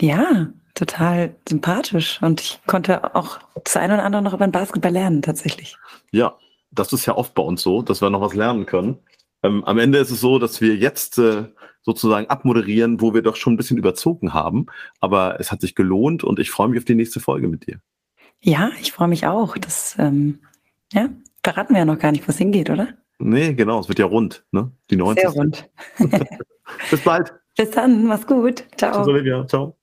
Ja, total sympathisch. Und ich konnte auch das eine oder andere noch über den Basketball lernen, tatsächlich. Ja, das ist ja oft bei uns so, dass wir noch was lernen können. Ähm, am Ende ist es so, dass wir jetzt äh, sozusagen abmoderieren, wo wir doch schon ein bisschen überzogen haben. Aber es hat sich gelohnt und ich freue mich auf die nächste Folge mit dir. Ja, ich freue mich auch. Das, ähm, ja, verraten wir ja noch gar nicht, wo es hingeht, oder? Nee, genau, es wird ja rund, ne? Die 90. Sehr rund. Bis bald. Bis dann, mach's gut. Ciao. Tschüss, Olivia. Ciao.